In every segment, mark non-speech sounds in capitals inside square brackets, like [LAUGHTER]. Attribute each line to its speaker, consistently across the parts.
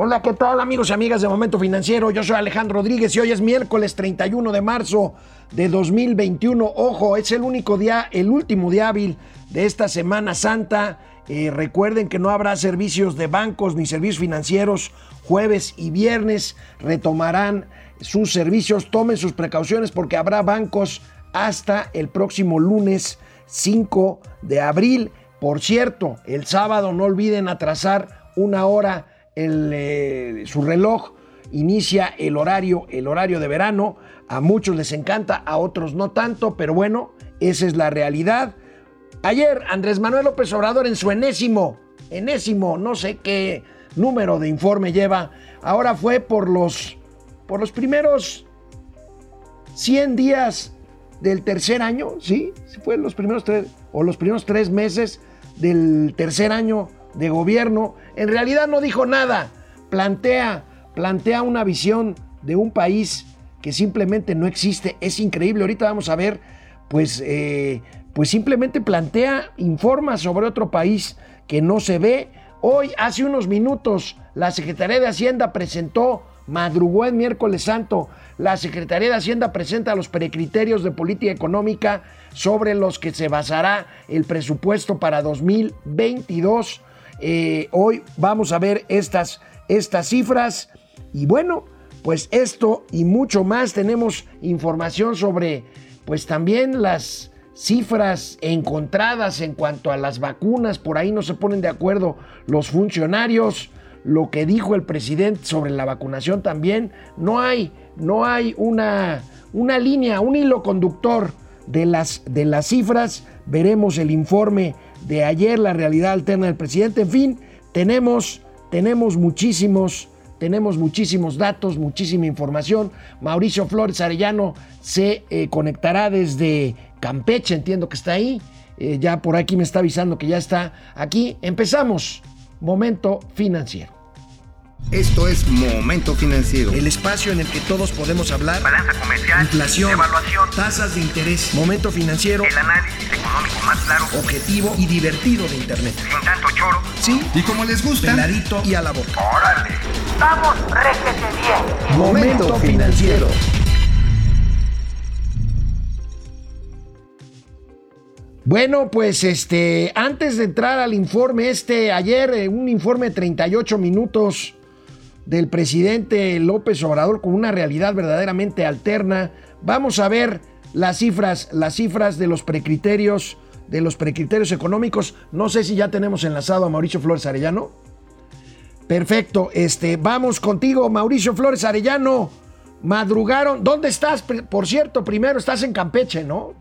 Speaker 1: Hola, ¿qué tal amigos y amigas de Momento Financiero? Yo soy Alejandro Rodríguez y hoy es miércoles 31 de marzo de 2021. Ojo, es el único día, el último día hábil de esta Semana Santa. Eh, recuerden que no habrá servicios de bancos ni servicios financieros jueves y viernes. Retomarán sus servicios. Tomen sus precauciones porque habrá bancos hasta el próximo lunes 5 de abril. Por cierto, el sábado no olviden atrasar una hora eh, su reloj. Inicia el horario, el horario de verano. A muchos les encanta, a otros no tanto, pero bueno, esa es la realidad. Ayer Andrés Manuel López Obrador en su enésimo, enésimo, no sé qué número de informe lleva, ahora fue por los, por los primeros 100 días del tercer año, ¿sí? Fue los primeros tres, o los primeros tres meses del tercer año de gobierno. En realidad no dijo nada. Plantea, plantea una visión de un país que simplemente no existe. Es increíble. Ahorita vamos a ver, pues, eh, pues simplemente plantea, informa sobre otro país que no se ve. Hoy, hace unos minutos, la Secretaría de Hacienda presentó madrugó el miércoles santo. La Secretaría de Hacienda presenta los precriterios de política económica sobre los que se basará el presupuesto para 2022. Eh, hoy vamos a ver estas, estas cifras y bueno, pues esto y mucho más tenemos información sobre pues también las cifras encontradas en cuanto a las vacunas, por ahí no se ponen de acuerdo los funcionarios lo que dijo el presidente sobre la vacunación también. No hay, no hay una, una línea, un hilo conductor de las, de las cifras. Veremos el informe de ayer, la realidad alterna del presidente. En fin, tenemos, tenemos muchísimos, tenemos muchísimos datos, muchísima información. Mauricio Flores Arellano se eh, conectará desde Campeche, entiendo que está ahí. Eh, ya por aquí me está avisando que ya está aquí. Empezamos. Momento financiero.
Speaker 2: Esto es Momento Financiero.
Speaker 1: El espacio en el que todos podemos hablar.
Speaker 3: Balanza comercial.
Speaker 1: Inflación.
Speaker 3: Evaluación.
Speaker 1: Tasas de interés. Momento financiero.
Speaker 3: El análisis económico más claro.
Speaker 1: Objetivo y divertido de Internet.
Speaker 3: Sin tanto choro.
Speaker 1: Sí.
Speaker 2: Y como les gusta.
Speaker 1: Clarito y a la boca.
Speaker 3: Órale. Vamos, réjete bien.
Speaker 1: Momento financiero. Bueno, pues este, antes de entrar al informe este, ayer eh, un informe de 38 minutos del presidente López Obrador con una realidad verdaderamente alterna. Vamos a ver las cifras, las cifras de los precriterios, de los precriterios económicos. No sé si ya tenemos enlazado a Mauricio Flores Arellano. Perfecto, este, vamos contigo, Mauricio Flores Arellano. Madrugaron. ¿Dónde estás? Por cierto, primero estás en Campeche, ¿no?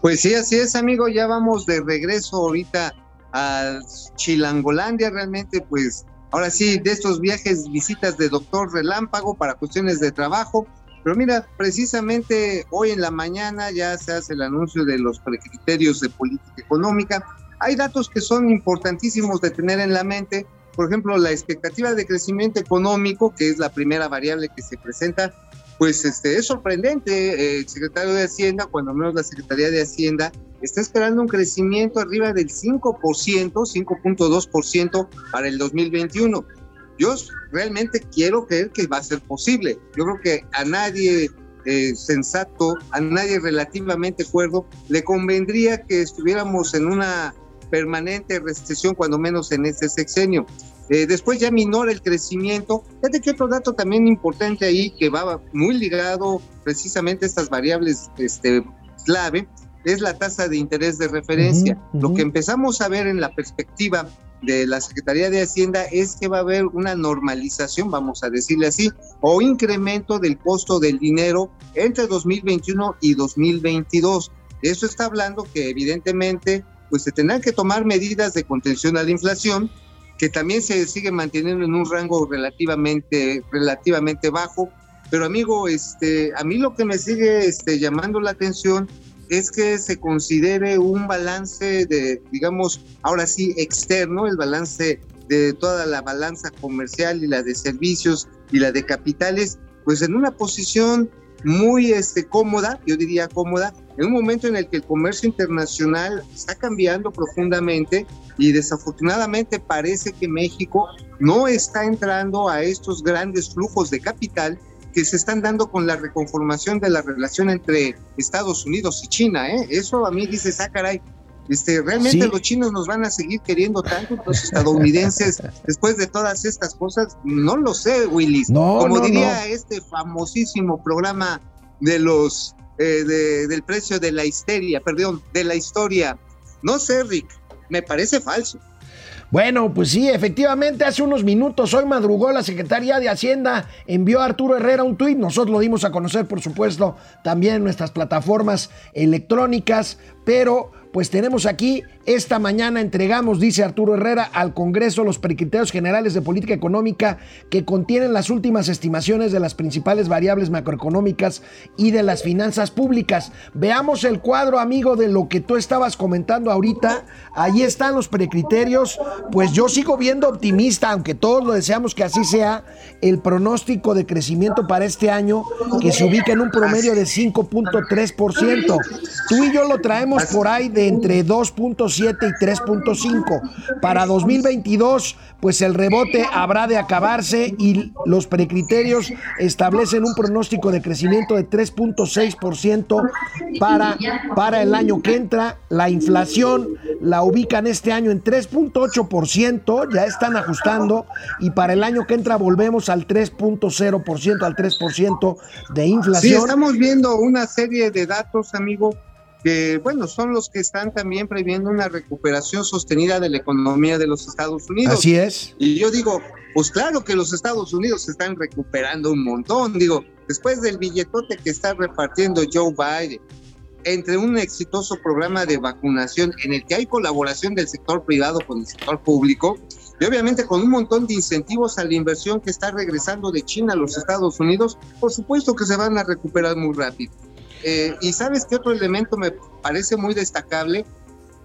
Speaker 4: Pues sí, así es, amigo. Ya vamos de regreso ahorita a Chilangolandia. Realmente, pues ahora sí, de estos viajes, visitas de doctor relámpago para cuestiones de trabajo. Pero mira, precisamente hoy en la mañana ya se hace el anuncio de los criterios de política económica. Hay datos que son importantísimos de tener en la mente. Por ejemplo, la expectativa de crecimiento económico, que es la primera variable que se presenta, pues este, es sorprendente. Eh, el secretario de Hacienda, cuando menos la Secretaría de Hacienda, está esperando un crecimiento arriba del 5%, 5.2% para el 2021. Yo realmente quiero creer que va a ser posible. Yo creo que a nadie eh, sensato, a nadie relativamente cuerdo, le convendría que estuviéramos en una permanente recesión, cuando menos en este sexenio. Eh, después ya minora el crecimiento. Fíjate que otro dato también importante ahí que va muy ligado precisamente a estas variables este, clave es la tasa de interés de referencia. Lo que empezamos a ver en la perspectiva de la Secretaría de Hacienda es que va a haber una normalización, vamos a decirle así, o incremento del costo del dinero entre 2021 y 2022. Eso está hablando que evidentemente pues se tendrán que tomar medidas de contención a la inflación, que también se sigue manteniendo en un rango relativamente, relativamente bajo. Pero amigo, este, a mí lo que me sigue este, llamando la atención es que se considere un balance de, digamos, ahora sí, externo, el balance de toda la balanza comercial y la de servicios y la de capitales, pues en una posición muy este, cómoda, yo diría cómoda, en un momento en el que el comercio internacional está cambiando profundamente y desafortunadamente parece que México no está entrando a estos grandes flujos de capital que se están dando con la reconformación de la relación entre Estados Unidos y China. ¿eh? Eso a mí dice, ah, caray, este, realmente los chinos nos van a seguir queriendo tanto, los estadounidenses, [LAUGHS] después de todas estas cosas, no lo sé, Willis. Como diría este famosísimo programa de los eh, del precio de la histeria, perdón, de la historia. No sé, Rick, me parece falso.
Speaker 1: Bueno, pues sí, efectivamente, hace unos minutos, hoy madrugó la Secretaría de Hacienda, envió a Arturo Herrera un tuit, nosotros lo dimos a conocer, por supuesto, también en nuestras plataformas electrónicas, pero pues tenemos aquí, esta mañana entregamos, dice Arturo Herrera, al Congreso los precriterios generales de política económica que contienen las últimas estimaciones de las principales variables macroeconómicas y de las finanzas públicas. Veamos el cuadro, amigo, de lo que tú estabas comentando ahorita. Ahí están los precriterios. Pues yo sigo viendo optimista, aunque todos lo deseamos que así sea, el pronóstico de crecimiento para este año que se ubica en un promedio de 5.3%. Tú y yo lo traemos por ahí de entre 2.7 y 3.5. Para 2022, pues el rebote habrá de acabarse y los precriterios establecen un pronóstico de crecimiento de 3.6% para, para el año que entra. La inflación la ubican este año en 3.8%, ya están ajustando, y para el año que entra volvemos al 3.0%, al 3% de inflación. Sí,
Speaker 4: estamos viendo una serie de datos, amigo, que, bueno, son los que están también previendo una recuperación sostenida de la economía de los Estados Unidos.
Speaker 1: Así es.
Speaker 4: Y yo digo, pues claro que los Estados Unidos se están recuperando un montón, digo, después del billetote que está repartiendo Joe Biden, entre un exitoso programa de vacunación en el que hay colaboración del sector privado con el sector público, y obviamente con un montón de incentivos a la inversión que está regresando de China a los Estados Unidos, por supuesto que se van a recuperar muy rápido. Eh, y sabes qué otro elemento me parece muy destacable,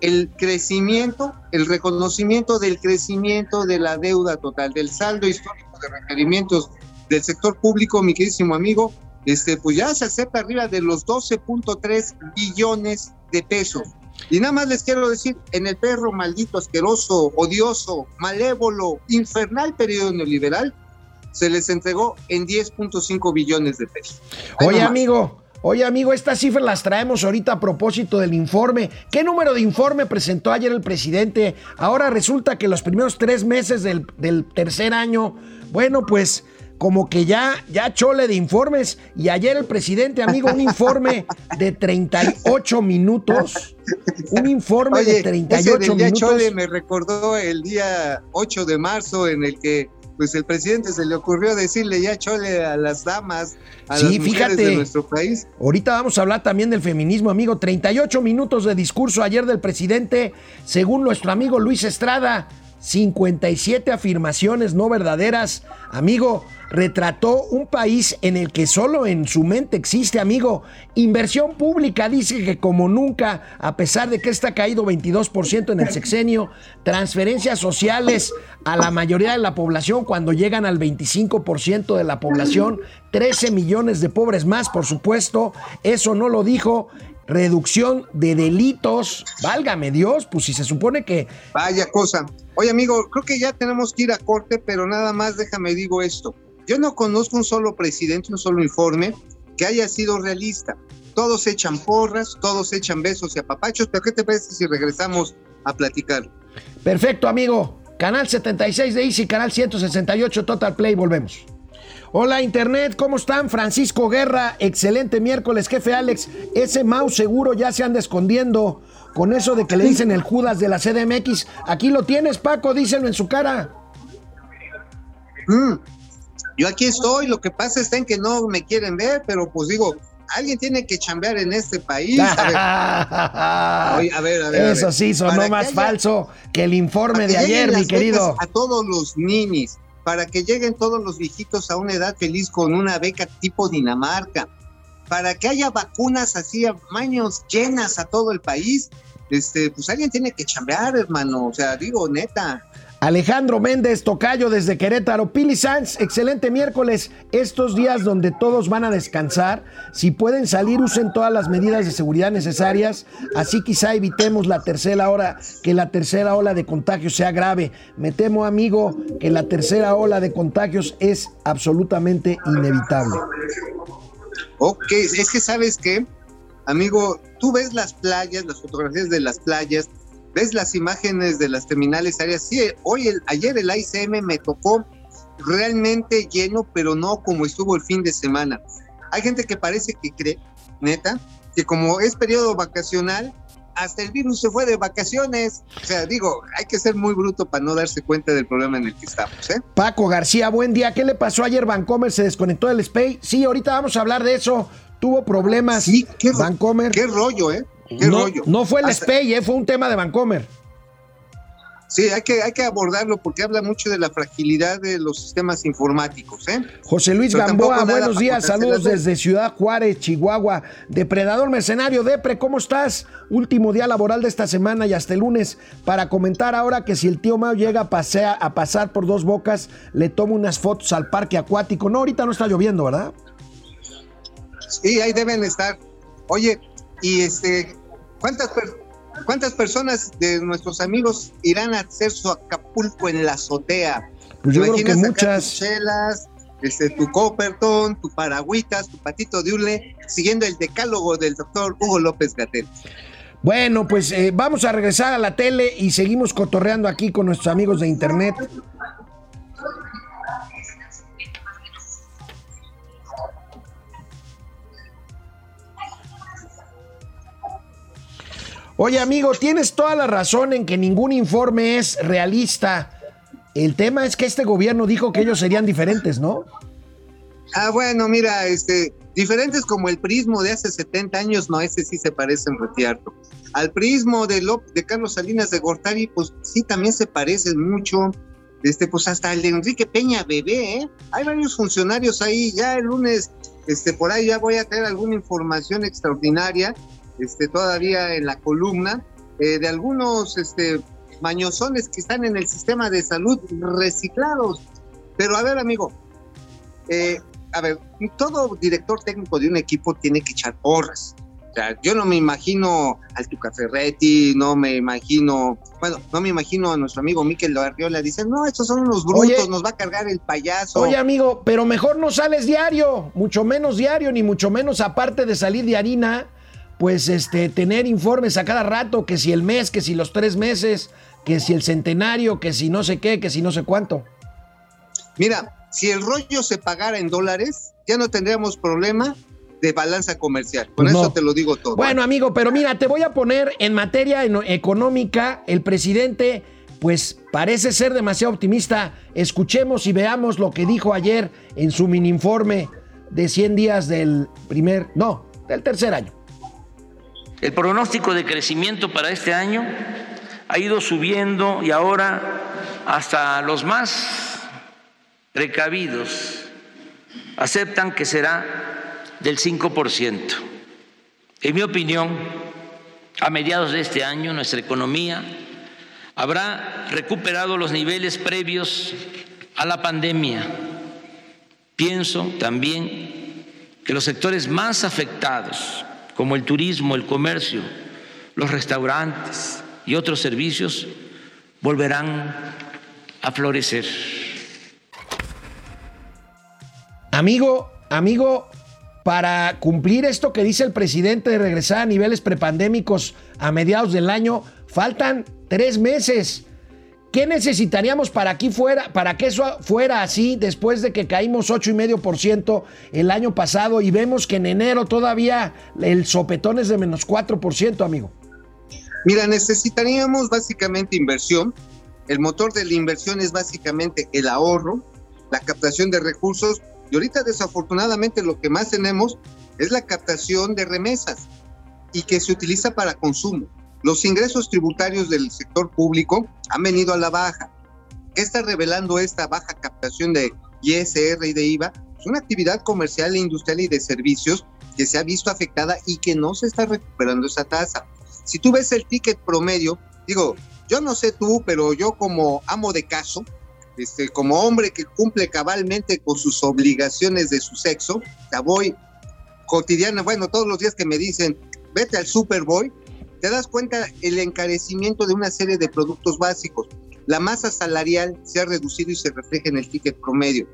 Speaker 4: el crecimiento, el reconocimiento del crecimiento de la deuda total, del saldo histórico de requerimientos del sector público, mi queridísimo amigo, este, pues ya se acepta arriba de los 12.3 billones de pesos. Y nada más les quiero decir, en el perro maldito, asqueroso, odioso, malévolo, infernal periodo neoliberal, se les entregó en 10.5 billones de pesos.
Speaker 1: Oye, amigo, Oye, amigo, estas cifras las traemos ahorita a propósito del informe. ¿Qué número de informe presentó ayer el presidente? Ahora resulta que los primeros tres meses del, tercer año, bueno, pues como que ya, ya chole de informes. Y ayer el presidente, amigo, un informe de 38 minutos. Un informe de 38 ese
Speaker 4: minutos. Chole me recordó el día 8 de marzo en el que pues el presidente se le ocurrió decirle ya chole a las damas, a las mujeres de nuestro país.
Speaker 1: Ahorita vamos a hablar también del feminismo, amigo. 38 minutos de discurso ayer del presidente, según nuestro amigo Luis Estrada. 57 afirmaciones no verdaderas. Amigo, retrató un país en el que solo en su mente existe, amigo. Inversión pública dice que como nunca, a pesar de que está caído 22% en el sexenio, transferencias sociales a la mayoría de la población cuando llegan al 25% de la población, 13 millones de pobres más, por supuesto. Eso no lo dijo reducción de delitos. Válgame Dios, pues si se supone que...
Speaker 4: Vaya cosa. Oye amigo, creo que ya tenemos que ir a corte, pero nada más déjame digo esto. Yo no conozco un solo presidente, un solo informe que haya sido realista. Todos echan porras, todos echan besos y apapachos, pero ¿qué te parece si regresamos a platicar?
Speaker 1: Perfecto, amigo. Canal 76 de Easy, canal 168 Total Play, volvemos. Hola Internet, ¿cómo están? Francisco Guerra, excelente miércoles, jefe Alex. Ese mouse seguro ya se anda escondiendo con eso de que le dicen el Judas de la CDMX. Aquí lo tienes, Paco, díselo en su cara.
Speaker 4: Mm, yo aquí estoy, lo que pasa es que no me quieren ver, pero pues digo, alguien tiene que chambear en este país.
Speaker 1: A ver, [LAUGHS] a ver, Eso sí sonó más falso que el informe de ayer, mi querido.
Speaker 4: A todos los ninis, para que lleguen todos los viejitos a una edad feliz con una beca tipo Dinamarca, para que haya vacunas así a maños llenas a todo el país. Este, pues alguien tiene que chambear, hermano. O sea, digo, neta.
Speaker 1: Alejandro Méndez, Tocayo desde Querétaro. Pili Sanz, excelente miércoles. Estos días donde todos van a descansar, si pueden salir, usen todas las medidas de seguridad necesarias. Así quizá evitemos la tercera hora, que la tercera ola de contagios sea grave. Me temo, amigo, que la tercera ola de contagios es absolutamente inevitable.
Speaker 4: Ok, es que sabes que, amigo, tú ves las playas, las fotografías de las playas, ves las imágenes de las terminales áreas. Sí, hoy, el, ayer el ICM me tocó realmente lleno, pero no como estuvo el fin de semana. Hay gente que parece que cree, neta, que como es periodo vacacional, hasta el virus se fue de vacaciones. O sea, digo, hay que ser muy bruto para no darse cuenta del problema en el que estamos. ¿eh?
Speaker 1: Paco García, buen día. ¿Qué le pasó ayer? Vancomer se desconectó del SPAY. Sí, ahorita vamos a hablar de eso. Tuvo problemas.
Speaker 4: Sí, qué,
Speaker 1: Vancomer.
Speaker 4: qué rollo, ¿eh?
Speaker 1: No, no, fue el SPEI, eh, fue un tema de Vancomer.
Speaker 4: Sí, hay que, hay que abordarlo porque habla mucho de la fragilidad de los sistemas informáticos. ¿eh?
Speaker 1: José Luis Gamboa, buenos días, saludos desde Ciudad Juárez, Chihuahua. Depredador Mercenario, Depre, ¿cómo estás? Último día laboral de esta semana y hasta el lunes para comentar ahora que si el tío Mao llega a, pasea, a pasar por dos bocas, le tomo unas fotos al parque acuático. No, ahorita no está lloviendo, ¿verdad?
Speaker 4: Sí, ahí deben estar. Oye, y este, ¿cuántas, ¿cuántas personas de nuestros amigos irán a hacer su Acapulco en la azotea?
Speaker 1: Pues yo creo que muchas.
Speaker 4: Tus chelas, este, tu Copperton, tu Paragüitas, tu Patito de Ule, siguiendo el decálogo del doctor Hugo López Gatel.
Speaker 1: Bueno, pues eh, vamos a regresar a la tele y seguimos cotorreando aquí con nuestros amigos de internet. Oye, amigo, tienes toda la razón en que ningún informe es realista. El tema es que este gobierno dijo que ellos serían diferentes, ¿no?
Speaker 4: Ah, bueno, mira, este, diferentes como el prismo de hace 70 años, no, ese sí se parece en retierto. Al prismo de, de Carlos Salinas de Gortari, pues sí, también se parecen mucho. Este, pues hasta el de Enrique Peña Bebé, ¿eh? Hay varios funcionarios ahí, ya el lunes, este, por ahí ya voy a tener alguna información extraordinaria este, todavía en la columna, eh, de algunos este, mañosones que están en el sistema de salud reciclados. Pero a ver, amigo, eh, a ver, todo director técnico de un equipo tiene que echar porras. O sea, yo no me imagino al Tucaferretti, no me imagino, bueno, no me imagino a nuestro amigo Miquel Arriola, dice, no, estos son unos brutos, nos va a cargar el payaso.
Speaker 1: Oye, amigo, pero mejor no sales diario, mucho menos diario, ni mucho menos aparte de salir de harina, pues este, tener informes a cada rato, que si el mes, que si los tres meses, que si el centenario, que si no sé qué, que si no sé cuánto.
Speaker 4: Mira, si el rollo se pagara en dólares, ya no tendríamos problema de balanza comercial. Con eso te lo digo todo.
Speaker 1: Bueno, amigo, pero mira, te voy a poner en materia económica, el presidente, pues parece ser demasiado optimista. Escuchemos y veamos lo que dijo ayer en su mini informe de 100 días del primer, no, del tercer año.
Speaker 5: El pronóstico de crecimiento para este año ha ido subiendo y ahora hasta los más precavidos aceptan que será del 5%. En mi opinión, a mediados de este año nuestra economía habrá recuperado los niveles previos a la pandemia. Pienso también que los sectores más afectados como el turismo, el comercio, los restaurantes y otros servicios volverán a florecer.
Speaker 1: Amigo, amigo, para cumplir esto que dice el presidente de regresar a niveles prepandémicos a mediados del año, faltan tres meses. ¿Qué necesitaríamos para aquí fuera, para que eso fuera así después de que caímos 8,5% el año pasado y vemos que en enero todavía el sopetón es de menos 4%, amigo?
Speaker 4: Mira, necesitaríamos básicamente inversión. El motor de la inversión es básicamente el ahorro, la captación de recursos y ahorita desafortunadamente lo que más tenemos es la captación de remesas y que se utiliza para consumo. Los ingresos tributarios del sector público han venido a la baja. ¿Qué está revelando esta baja captación de ISR y de IVA? Es una actividad comercial e industrial y de servicios que se ha visto afectada y que no se está recuperando esa tasa. Si tú ves el ticket promedio, digo, yo no sé tú, pero yo como amo de caso, este, como hombre que cumple cabalmente con sus obligaciones de su sexo, ya voy cotidiana, bueno, todos los días que me dicen, vete al Superboy, te das cuenta el encarecimiento de una serie de productos básicos. La masa salarial se ha reducido y se refleja en el ticket promedio.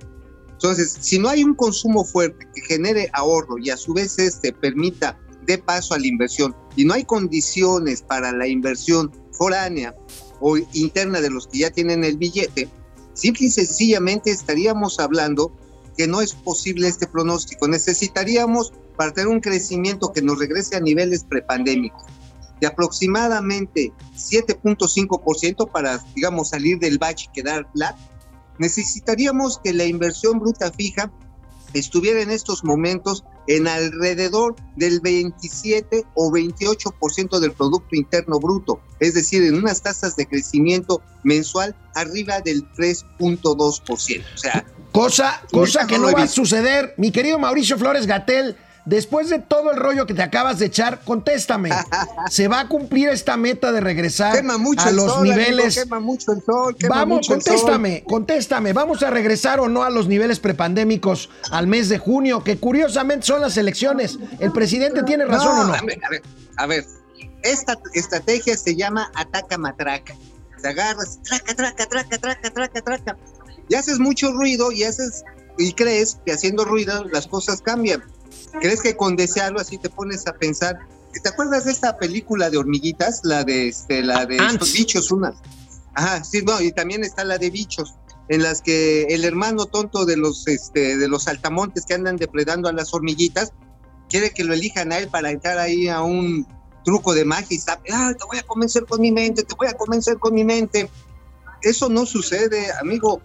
Speaker 4: Entonces, si no hay un consumo fuerte que genere ahorro y a su vez este permita de paso a la inversión y no hay condiciones para la inversión foránea o interna de los que ya tienen el billete, simple y sencillamente estaríamos hablando que no es posible este pronóstico. Necesitaríamos para tener un crecimiento que nos regrese a niveles prepandémicos de aproximadamente 7.5% para, digamos, salir del bache y quedar flat, necesitaríamos que la inversión bruta fija estuviera en estos momentos en alrededor del 27 o 28% del Producto Interno Bruto, es decir, en unas tasas de crecimiento mensual arriba del 3.2%. O sea,
Speaker 1: cosa, cosa que no va a suceder, mi querido Mauricio Flores Gatel. Después de todo el rollo que te acabas de echar, contéstame. [LAUGHS] ¿Se va a cumplir esta meta de regresar a los niveles?
Speaker 4: mucho el sol,
Speaker 1: Vamos, contéstame, contéstame. ¿Vamos a regresar o no a los niveles prepandémicos al mes de junio? Que curiosamente son las elecciones. ¿El presidente tiene razón o no?
Speaker 4: A ver, a ver, a ver. Esta estrategia se llama ataca matraca. Te agarras, traca, traca, traca, traca, traca, traca. Y haces mucho ruido y haces y crees que haciendo ruido las cosas cambian ¿Crees que con desearlo así te pones a pensar? ¿Te acuerdas de esta película de hormiguitas? La de este, la de estos bichos, una. Ajá, sí, no, y también está la de bichos, en las que el hermano tonto de los este, de los saltamontes que andan depredando a las hormiguitas quiere que lo elijan a él para entrar ahí a un truco de magia y está, ah, te voy a convencer con mi mente, te voy a convencer con mi mente. Eso no sucede, amigo.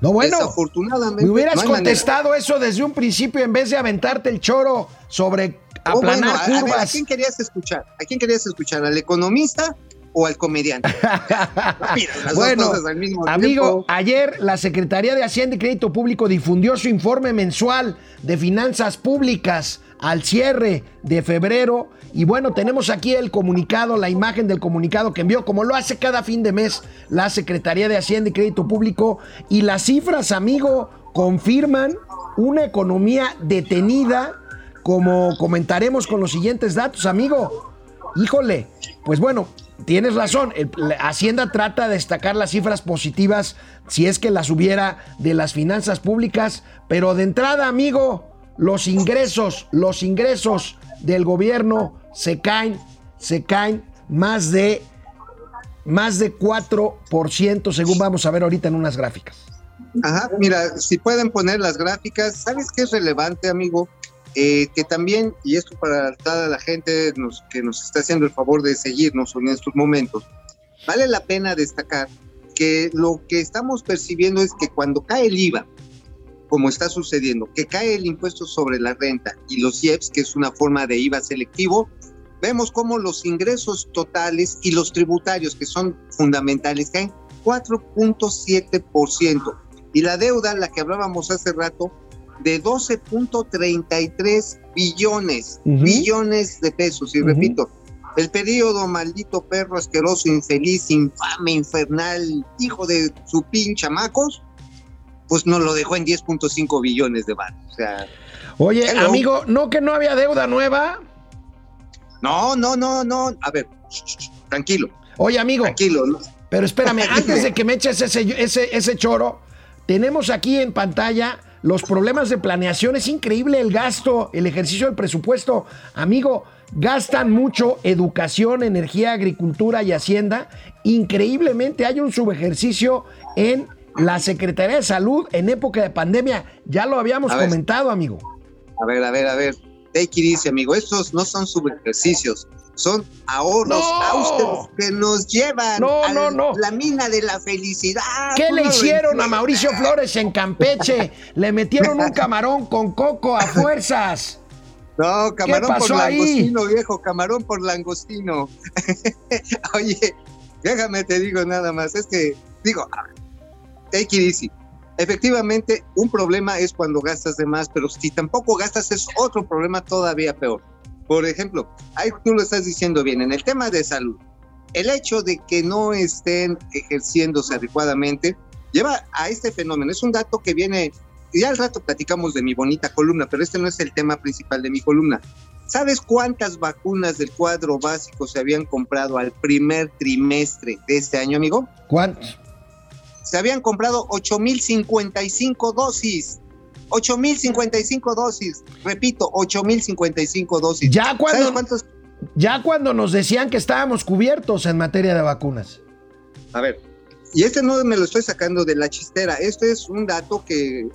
Speaker 1: No, bueno,
Speaker 4: Desafortunadamente,
Speaker 1: me hubieras
Speaker 4: no
Speaker 1: contestado eso desde un principio en vez de aventarte el choro sobre
Speaker 4: Oh, bueno,
Speaker 1: aplanar
Speaker 4: a- a ver, ¿A,
Speaker 1: curvas.
Speaker 4: quién querías escuchar? ¿A quién querías escuchar? ¿Al economista o al comediante? [LAUGHS] Dos
Speaker 1: bueno,
Speaker 4: al mismo
Speaker 1: amigo, ayer la Secretaría de Hacienda y Crédito Público difundió su informe mensual de finanzas públicas al cierre de febrero. Y bueno, tenemos aquí el comunicado, la imagen del comunicado que envió, como lo hace cada fin de mes la Secretaría de Hacienda y Crédito Público. Y las cifras, amigo, confirman una economía detenida, como comentaremos con los siguientes datos, amigo. Híjole, pues bueno, tienes razón. Hacienda trata de destacar las cifras positivas si es que las hubiera de las finanzas públicas, pero de entrada, amigo, los ingresos, los ingresos del gobierno se caen, se caen más de más de 4%, según vamos a ver ahorita en unas gráficas.
Speaker 4: Ajá, mira, si pueden poner las gráficas, ¿sabes qué es relevante, amigo? Eh, que también, y esto para toda la gente que nos está haciendo el favor de seguirnos en estos momentos, vale la pena destacar que lo que estamos percibiendo es que cuando cae el IVA, como está sucediendo, que cae el impuesto sobre la renta y los IEPS, que es una forma de IVA selectivo, vemos cómo los ingresos totales y los tributarios, que son fundamentales, caen 4.7%. Y la deuda, la que hablábamos hace rato, de 12.33 billones,
Speaker 1: Ujú.
Speaker 4: billones de pesos. Y repito, el periodo maldito perro asqueroso, infeliz, infame, infernal, hijo de su pinche macos, pues nos lo dejó en 10.5 billones de baros. O sea,
Speaker 1: Oye,
Speaker 4: Hello.
Speaker 1: amigo, ¿no que no había deuda nueva?
Speaker 4: no, no, no, no. A ver, tranquilo,
Speaker 1: Oye, amigo,
Speaker 4: tranquilo. ¿no?
Speaker 1: Pero espérame, [LAUGHS] antes de que me eches ese, ese, ese choro, tenemos aquí en pantalla los problemas de planeación. Es increíble el gasto, el ejercicio del presupuesto. Amigo, gastan mucho educación, energía, agricultura y hacienda. Increíblemente hay un subejercicio en la Secretaría de Salud en época de pandemia. Ya lo habíamos
Speaker 4: A ver.
Speaker 1: comentado, amigo.
Speaker 4: A ver, a ver, a ver. It easy, amigo. Estos no son subejercicios, son ahorros
Speaker 1: No.
Speaker 4: austeros que nos llevan
Speaker 1: No,
Speaker 4: a
Speaker 1: no,
Speaker 4: la mina de la felicidad.
Speaker 1: ¿Qué le hicieron a. Mauricio Flores en Campeche? [LAUGHS] Le metieron un camarón con coco a fuerzas. [LAUGHS]
Speaker 4: No, camarón por
Speaker 1: ahí?
Speaker 4: langostino, viejo, camarón por langostino. [LAUGHS] Oye, déjame te digo nada más, es que, digo, take it easy. Efectivamente, un problema es cuando gastas de más, pero si tampoco gastas es otro problema todavía peor. Por ejemplo, ahí tú lo estás diciendo bien, en el tema de salud, el hecho de que no estén ejerciéndose adecuadamente lleva a este fenómeno. Es un dato que viene, ya al rato platicamos de mi bonita columna, pero este no es el tema principal de mi columna. ¿Sabes cuántas vacunas del cuadro básico se habían comprado al primer trimestre de este año, amigo?
Speaker 1: ¿Cuántos?
Speaker 4: Se habían comprado 8.055 dosis. 8.055 dosis. Repito, 8.055 dosis.
Speaker 1: Ya
Speaker 4: ¿Sabes
Speaker 1: cuando,
Speaker 4: cuántos?
Speaker 1: ya cuando nos decían que estábamos cubiertos en materia de vacunas.
Speaker 4: A ver, y este no me lo estoy sacando de la chistera, este es un dato que eh,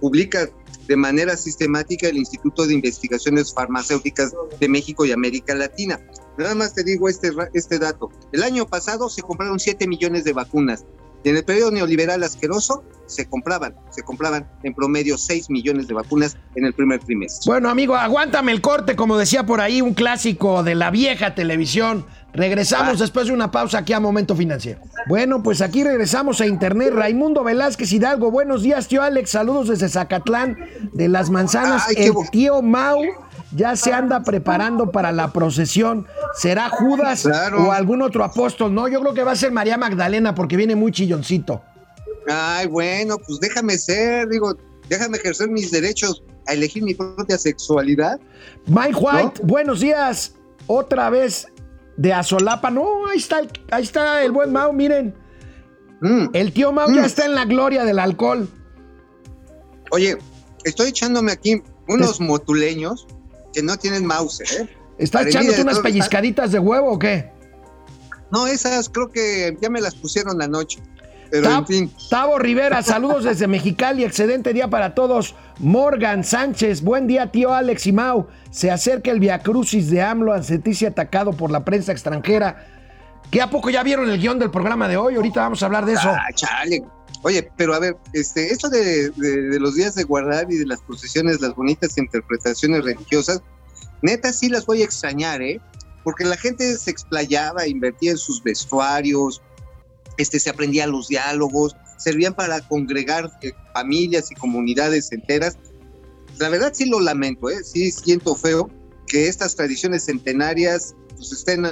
Speaker 4: publica de manera sistemática el Instituto de Investigaciones Farmacéuticas de México y América Latina. Nada más te digo este, este dato. El año pasado se compraron 7 millones de vacunas. En el periodo neoliberal asqueroso se compraban, se compraban en promedio 6 millones de vacunas en el primer trimestre.
Speaker 1: Bueno, amigo, aguántame el corte, como decía por ahí, un clásico de la vieja televisión. Regresamos
Speaker 4: Ah.
Speaker 1: después de una pausa aquí a Momento Financiero. Bueno, pues aquí regresamos a Internet. Raimundo Velázquez Hidalgo, buenos días, tío Alex. Saludos desde Zacatlán de las Manzanas.
Speaker 4: Ay,
Speaker 1: el tío Mau ya se anda preparando para la procesión. ¿Será Judas
Speaker 4: Claro.
Speaker 1: o algún otro apóstol? No, yo creo que va a ser María Magdalena porque viene muy chilloncito.
Speaker 4: Ay, bueno, pues déjame ser, digo, déjame ejercer mis derechos a elegir mi propia sexualidad.
Speaker 1: Mike White, buenos días. Otra vez de Azolapa. No, ahí está el, ahí está el buen Mau, miren.
Speaker 4: Mm.
Speaker 1: El tío Mau ya
Speaker 4: Mm.
Speaker 1: está en la gloria del alcohol.
Speaker 4: Oye, estoy echándome aquí unos motuleños que no tienen mouse, ¿eh?
Speaker 1: ¿Estás
Speaker 4: Para
Speaker 1: echándote unas pellizcaditas de huevo o qué?
Speaker 4: No, esas creo que ya me las pusieron anoche. Pero en fin,
Speaker 1: Tavo Rivera, saludos desde Mexicali, excelente día para todos. Morgan Sánchez, buen día tío Alex y Mau. Se acerca el viacrucis de AMLO a sentirse atacado por la prensa extranjera. ¿Qué a poco ya vieron el guion del programa de hoy? Ahorita vamos a hablar de eso.
Speaker 4: ah, chale. Oye, pero a ver, este, esto de, de- de los días de guardar y de las procesiones, las bonitas interpretaciones religiosas, neta sí las voy a extrañar, ¿eh? Porque la gente se explayaba, invertía en sus vestuarios, este, se aprendía los diálogos, servían para congregar eh, familias y comunidades enteras. La verdad sí lo lamento, ¿eh? Sí siento feo que estas tradiciones centenarias pues, estén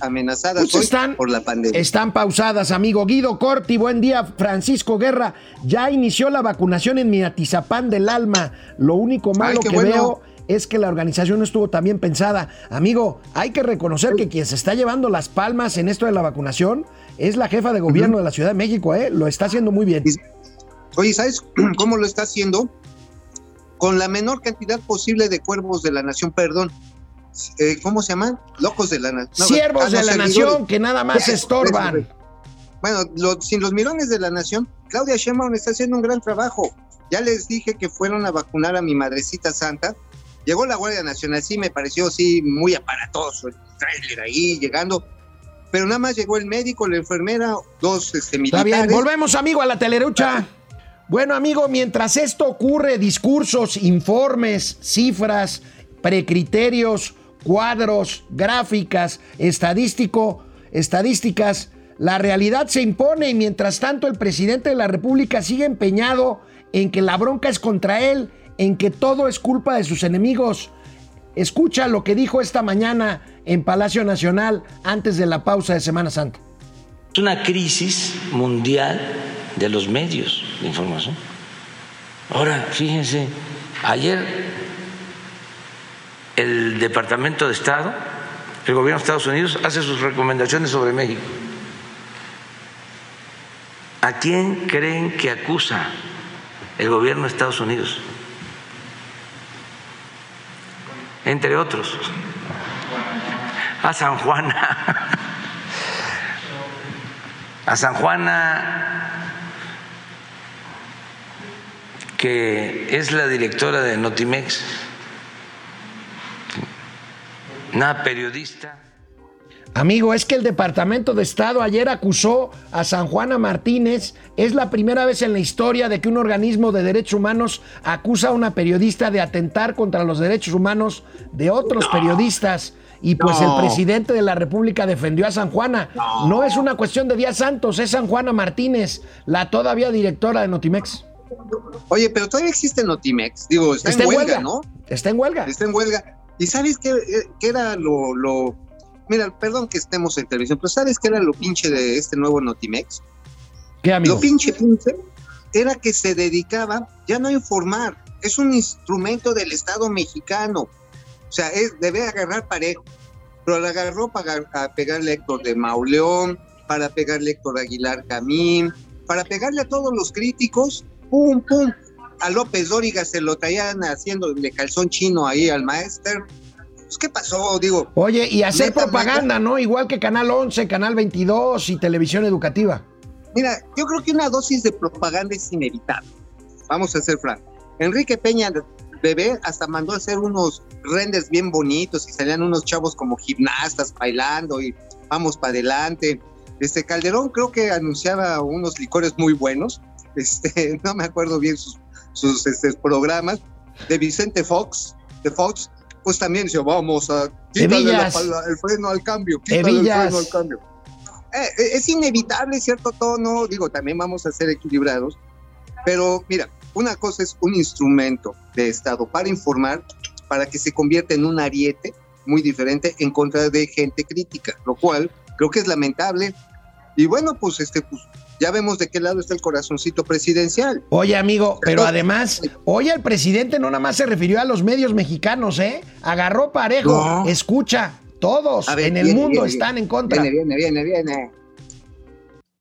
Speaker 4: amenazadas
Speaker 1: Pues
Speaker 4: hoy
Speaker 1: están-
Speaker 4: por la pandemia.
Speaker 1: Están pausadas, amigo. Guido Corti, buen día. Francisco Guerra, ya inició la vacunación en mi Atizapán del Alma. Lo único malo que
Speaker 4: bueno.
Speaker 1: veo es que la organización no estuvo tan bien pensada. Amigo, hay que reconocer que quien se está llevando las palmas en esto de la vacunación es la jefa de gobierno de la Ciudad de México, ¿eh? Lo está haciendo muy bien.
Speaker 4: Oye, ¿sabes [CLEARS THROAT] cómo lo está haciendo? Con la menor cantidad posible de cuervos de la nación, perdón. Eh, ¿Cómo se llaman? Locos de la nación.
Speaker 1: Siervos de la nación que nada más estorban.
Speaker 4: eso, Bueno, lo- sin los mirones de la nación, Claudia Sheinbaum está haciendo un gran trabajo. Ya les dije que fueron a vacunar a mi madrecita santa. Llegó la Guardia Nacional, sí, me pareció sí muy aparatoso el tráiler ahí llegando. Pero nada más llegó el médico, la enfermera, dos este,
Speaker 1: Está
Speaker 4: militares.
Speaker 1: bien, volvemos amigo a la telerucha. Bueno amigo, mientras esto ocurre, discursos, informes, cifras, precriterios, cuadros, gráficas, estadístico, estadísticas, la realidad se impone y mientras tanto el presidente de la República sigue empeñado en que la bronca es contra él, en que todo es culpa de sus enemigos. Escucha lo que dijo esta mañana en Palacio Nacional antes de la pausa de Semana Santa.
Speaker 5: Es una crisis mundial de los medios de información. Ahora, fíjense, ayer el Departamento de Estado, el gobierno de Estados Unidos, hace sus recomendaciones sobre México. ¿A quién creen que acusa el gobierno de Estados Unidos? Entre otros, a San Juana. a San Juana, que es la directora de Notimex, una periodista.
Speaker 1: Amigo, es que el Departamento de Estado ayer acusó a San Juana Martínez. Es la primera vez en la historia de que un organismo de derechos humanos acusa a una periodista de atentar contra los derechos humanos de otros periodistas. Y pues
Speaker 4: No.
Speaker 1: el presidente de la República defendió a San Juana. No. es una cuestión de días santos, es San Juana Martínez, la todavía directora de Notimex.
Speaker 4: Oye, pero todavía existe Notimex. Digo, está, en huelga, ¿no?
Speaker 1: Está en huelga.
Speaker 4: Está en huelga. ¿Y sabes qué, qué era lo, lo mira, perdón que estemos en televisión, pero ¿sabes qué era lo pinche de este nuevo Notimex?
Speaker 1: ¿Qué, amigo?
Speaker 4: Lo pinche pinche era que se dedicaba ya no a informar, es un instrumento del Estado mexicano. O sea, es, debe agarrar parejo. Pero la agarró para pegarle a Héctor de Mauleón, para pegarle a Héctor Aguilar Camín, para pegarle a todos los críticos, pum, pum. A López Dóriga se lo traían haciéndole calzón chino ahí al maestro. Pues, ¿qué pasó? Digo.
Speaker 1: Oye, y hacer
Speaker 4: neta,
Speaker 1: propaganda. ¿no? Igual que Canal 11, Canal 22 y Televisión Educativa.
Speaker 4: Mira, yo creo que una dosis de propaganda es inevitable. Vamos a ser francos. Enrique Peña, bebé, hasta mandó a hacer unos renders bien bonitos y salían unos chavos como gimnastas bailando y vamos para adelante. Este Calderón creo que anunciaba unos licores muy buenos. Este, [LAUGHS] no me acuerdo bien sus, sus este, programas. De Vicente Fox, de Fox, pues también decía, vamos a quitarle la pala- el freno al cambio, quítale el freno al cambio. Eh, eh, es inevitable cierto tono, digo, también vamos a ser equilibrados, pero mira, una cosa es un instrumento de Estado para informar, para que se convierta en un ariete muy diferente en contra de gente crítica, lo cual creo que es lamentable. Y bueno, pues este, pues ya vemos de qué lado está el corazoncito presidencial.
Speaker 1: Oye, amigo, pero además, hoy el presidente no nada más se refirió a los medios mexicanos, ¿eh? Agarró parejo.
Speaker 4: No.
Speaker 1: Escucha, todos
Speaker 4: ver,
Speaker 1: en el
Speaker 4: viene,
Speaker 1: mundo
Speaker 4: viene,
Speaker 1: están en contra.
Speaker 4: Viene, viene, viene, viene.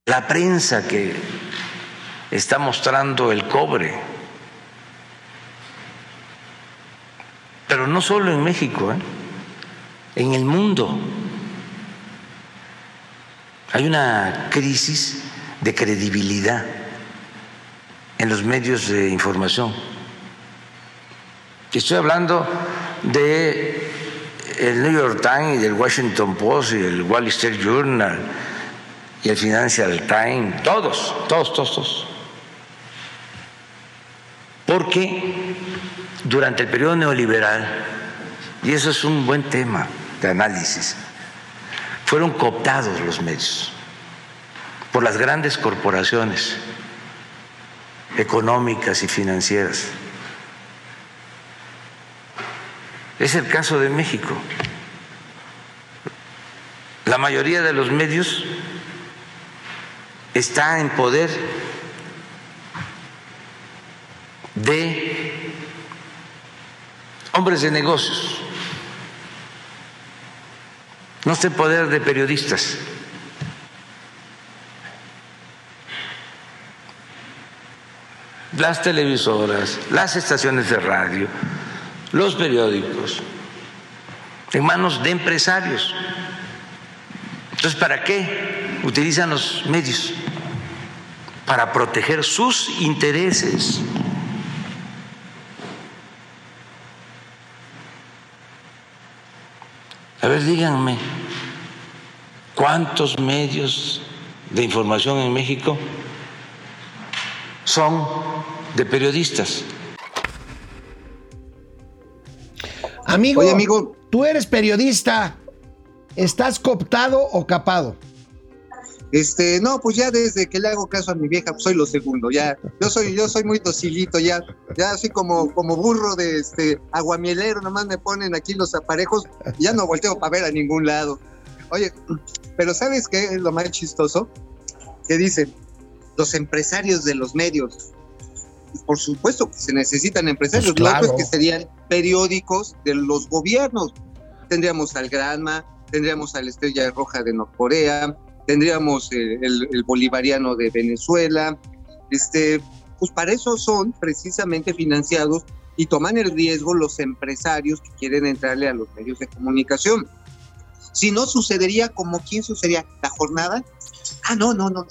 Speaker 5: La prensa que está mostrando el cobre. Pero no solo en México, ¿eh? en el mundo. Hay una crisis de credibilidad en los medios de información. Estoy hablando de el New York Times y del Washington Post y el Wall Street Journal y el Financial Times, todos, todos, todos, todos. Porque durante el periodo neoliberal, y eso es un buen tema de análisis, fueron cooptados los medios por las grandes corporaciones económicas y financieras. Es el caso de México. La mayoría de los medios está en poder de hombres de negocios, no está en poder de periodistas. Las televisoras, las estaciones de radio, los periódicos, en manos de empresarios. Entonces, ¿para qué utilizan los medios? Para proteger sus intereses. A ver, díganme, ¿cuántos medios de información en México son de periodistas?
Speaker 1: Amigo,
Speaker 4: Oye, amigo.
Speaker 1: tú eres periodista. ¿Estás cooptado o capado?
Speaker 4: Este, no, pues ya desde que le hago caso a mi vieja, pues soy lo segundo, ya, yo soy, yo soy muy docilito, ya, ya así como, como burro de este aguamielero, nomás me ponen aquí los aparejos, y ya no volteo para ver a ningún lado. Oye, pero ¿sabes qué es lo más chistoso? Que dicen, los empresarios de los medios. Por supuesto que se necesitan empresarios,
Speaker 1: Pues claro.
Speaker 4: lo otro es que serían periódicos de los gobiernos. Tendríamos al Granma, tendríamos a la Estrella Roja de Norcorea, tendríamos eh, el, el bolivariano de Venezuela, este, pues para eso son precisamente financiados y toman el riesgo los empresarios que quieren entrarle a los medios de comunicación. Si no sucedería como quién sucedería la jornada. Ah, no, no, no.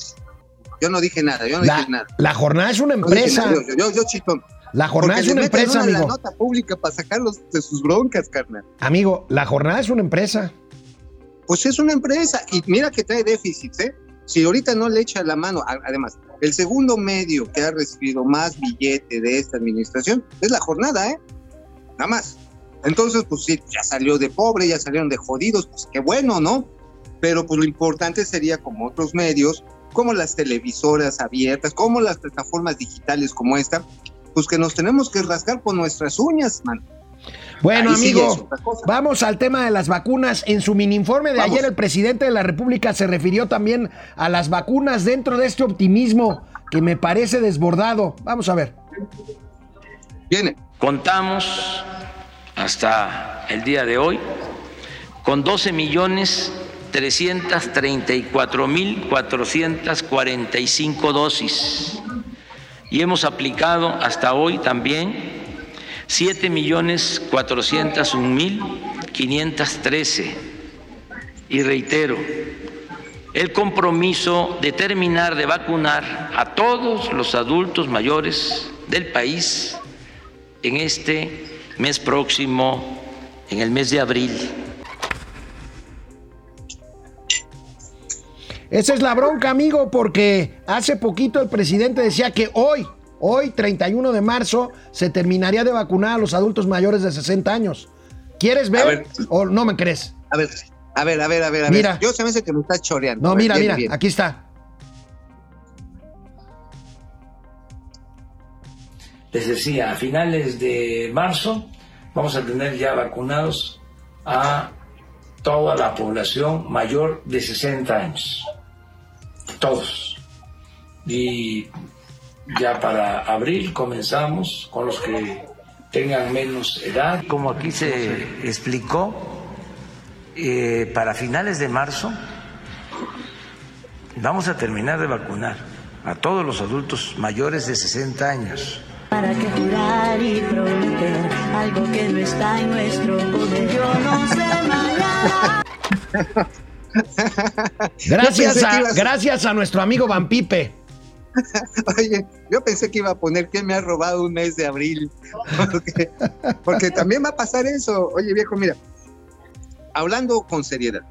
Speaker 4: Yo no dije nada, yo no
Speaker 1: La,
Speaker 4: dije nada.
Speaker 1: la jornada es una
Speaker 4: No
Speaker 1: empresa.
Speaker 4: nada, yo, yo, yo, chitón.
Speaker 1: La jornada
Speaker 4: Porque
Speaker 1: es una empresa,
Speaker 4: uno la
Speaker 1: amigo.
Speaker 4: nota pública para sacarlos de sus broncas, carnal.
Speaker 1: Amigo, la jornada es una empresa.
Speaker 4: Pues es una empresa y mira que trae déficits, ¿eh? Si ahorita no le echa la mano, además, el segundo medio que ha recibido más billete de esta administración es la jornada, ¿eh? Nada más. Entonces, pues sí, ya salió de pobre, ya salieron de jodidos, pues qué bueno, ¿no? Pero pues lo importante sería como otros medios, como las televisoras abiertas, como las plataformas digitales como esta, pues que nos tenemos que rascar con nuestras uñas, man.
Speaker 1: Bueno,
Speaker 4: Ahí
Speaker 1: amigo, vamos al tema de las vacunas. En su mini informe de
Speaker 4: Vamos.
Speaker 1: ayer, el presidente de la República se refirió también a las vacunas dentro de este optimismo que me parece desbordado. Vamos a ver.
Speaker 4: Viene.
Speaker 5: Contamos hasta el día de hoy con 12 millones 334 mil 445 dosis y hemos aplicado hasta hoy también 7 millones 401 mil 513 y reitero el compromiso de terminar de vacunar a todos los adultos mayores del país en este mes próximo, en el mes de abril.
Speaker 1: Esa es la bronca, amigo, porque hace poquito el presidente decía que hoy, hoy, 31 de marzo, se terminaría de vacunar a los adultos mayores de 60 años. ¿Quieres ver, o no me crees?
Speaker 4: A ver, a ver, a ver, a ver. A
Speaker 1: Mira.
Speaker 4: ver. Yo se me hace que me está choreando.
Speaker 1: No,
Speaker 4: ver,
Speaker 1: mira, mira, aquí está.
Speaker 6: les decía, a finales de marzo vamos a tener ya vacunados a toda la población mayor de 60 años. Todos. Y ya para abril comenzamos con los que tengan menos edad.
Speaker 5: Como aquí se explicó, eh, para finales de marzo vamos a terminar de vacunar a todos los adultos mayores de 60 años.
Speaker 7: ¿Para qué jurar y prometer algo que no está en nuestro poder? Yo no sé mañana. [LAUGHS] [LAUGHS]
Speaker 1: Gracias a,
Speaker 4: ibas-
Speaker 1: gracias a nuestro amigo Van Pipe. [LAUGHS]
Speaker 4: Oye, yo pensé que iba a poner que me ha robado un mes de abril. [LAUGHS] Porque, porque también va a pasar eso. Oye, viejo, mira, hablando con seriedad,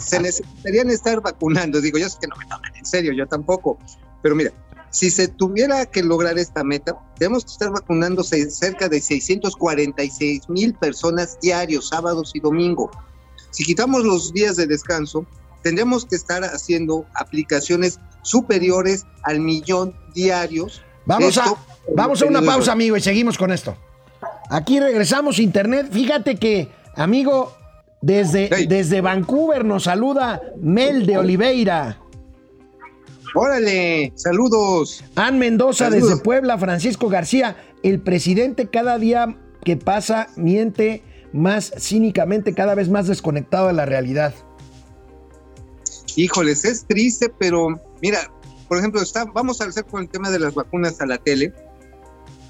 Speaker 4: se necesitarían estar vacunando. Digo, yo sé que no me toman en serio, yo tampoco. Pero mira, si se tuviera que lograr esta meta, tenemos que estar vacunándose cerca de 646 mil personas diarios, sábados y domingo. Si quitamos los días de descanso, tendríamos que estar haciendo aplicaciones superiores al millón diarios.
Speaker 1: Vamos a, vamos a una pausa, amigo, y seguimos con esto. Aquí regresamos a internet. Fíjate que, amigo, desde,
Speaker 4: Hey.
Speaker 1: desde Vancouver nos saluda Mel de Oliveira.
Speaker 4: Órale, saludos.
Speaker 1: Ann Mendoza
Speaker 4: Saludos.
Speaker 1: desde Puebla, Francisco García. El presidente cada día que pasa miente más cínicamente, cada vez más desconectado de la realidad.
Speaker 4: Híjoles, es triste, pero mira, por ejemplo, está, vamos a hacer con el tema de las vacunas a la tele,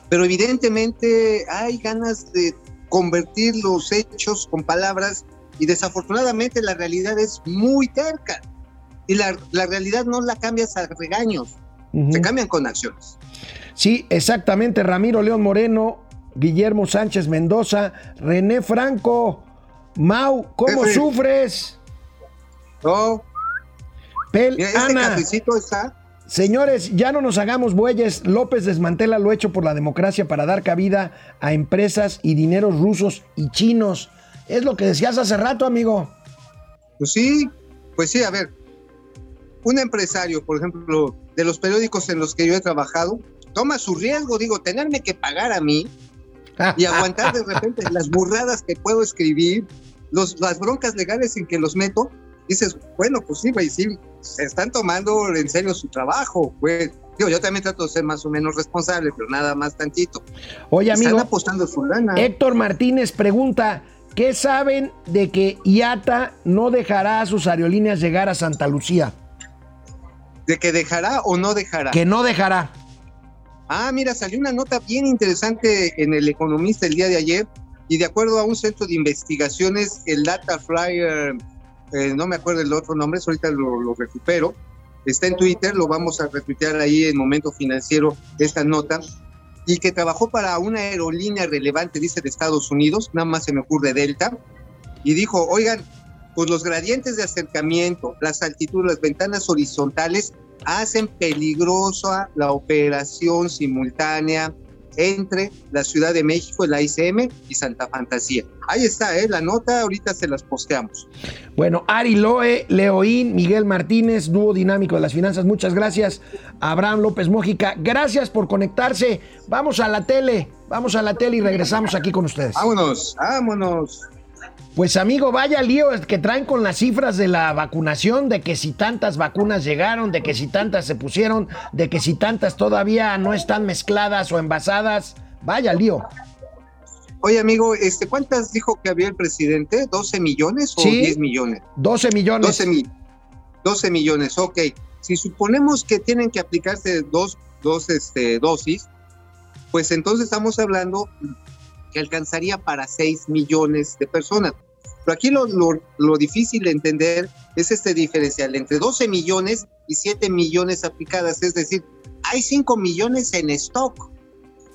Speaker 4: pero evidentemente hay ganas de convertir los hechos con palabras y desafortunadamente la realidad es muy terca y la, la realidad no la cambias a regaños,
Speaker 1: Ujú.
Speaker 4: se cambian con acciones.
Speaker 1: Sí, exactamente. Ramiro León Moreno, Guillermo Sánchez Mendoza, René Franco, Mau, ¿cómo sufres?
Speaker 4: No,
Speaker 1: Pel,
Speaker 4: mira, este
Speaker 1: Ana,
Speaker 4: cafecito está
Speaker 1: señores, ya no nos hagamos bueyes. López desmantela lo hecho por la democracia para dar cabida a empresas y dineros rusos y chinos. Es lo que decías hace rato, amigo.
Speaker 4: Pues sí, pues sí, a ver, un empresario, por ejemplo, de los periódicos en los que yo he trabajado, toma su riesgo, digo, tenerme que pagar a mí y aguantar de repente las burradas que puedo escribir, los, las broncas legales en que los meto, dices, bueno, pues sí, güey, sí, se están tomando en serio su trabajo, pues. Digo, yo también trato de ser más o menos responsable, pero nada más tantito.
Speaker 1: Oye,
Speaker 4: Están
Speaker 1: amigo,
Speaker 4: apostando su lana.
Speaker 1: Héctor Martínez pregunta, ¿qué saben de que IATA no dejará a sus aerolíneas llegar a Santa Lucía?
Speaker 4: ¿De que dejará o no dejará?
Speaker 1: Que no dejará.
Speaker 4: Ah, mira, salió una nota bien interesante en El Economista el día de ayer y de acuerdo a un centro de investigaciones, el Data Flyer, eh, no me acuerdo el otro nombre, ahorita lo, lo recupero, está en Twitter, lo vamos a retuitear ahí en Momento Financiero esta nota, y que trabajó para una aerolínea relevante, dice, de Estados Unidos, nada más se me ocurre Delta, y dijo, oigan, pues los gradientes de acercamiento, las altitudes, las ventanas horizontales hacen peligrosa la operación simultánea entre la Ciudad de México, la ICM y Santa Fantasía. Ahí está, ¿eh? la nota, ahorita se las posteamos.
Speaker 1: Bueno, Ari Loe, Leoín, Miguel Martínez, dúo dinámico de las finanzas, muchas gracias. Abraham López Mójica, gracias por conectarse. Vamos a la tele. Vamos a la tele y regresamos aquí con ustedes.
Speaker 4: Vámonos, vámonos.
Speaker 1: Pues amigo, vaya lío que traen con las cifras de la vacunación, de que si tantas vacunas llegaron, de que si tantas se pusieron, de que si tantas todavía no están mezcladas o envasadas. Vaya lío.
Speaker 4: Oye, amigo, este, ¿cuántas dijo que había el presidente? ¿12 millones o
Speaker 1: Sí.
Speaker 4: 10 millones?
Speaker 1: 12 millones.
Speaker 4: 12, mi- 12 millones, ok. Si suponemos que tienen que aplicarse dos, dos este, dosis, pues entonces estamos hablando que alcanzaría para 6 millones de personas. Pero aquí lo, lo- lo difícil de entender es este diferencial entre 12 millones y 7 millones aplicadas. Es decir, hay 5 millones en stock.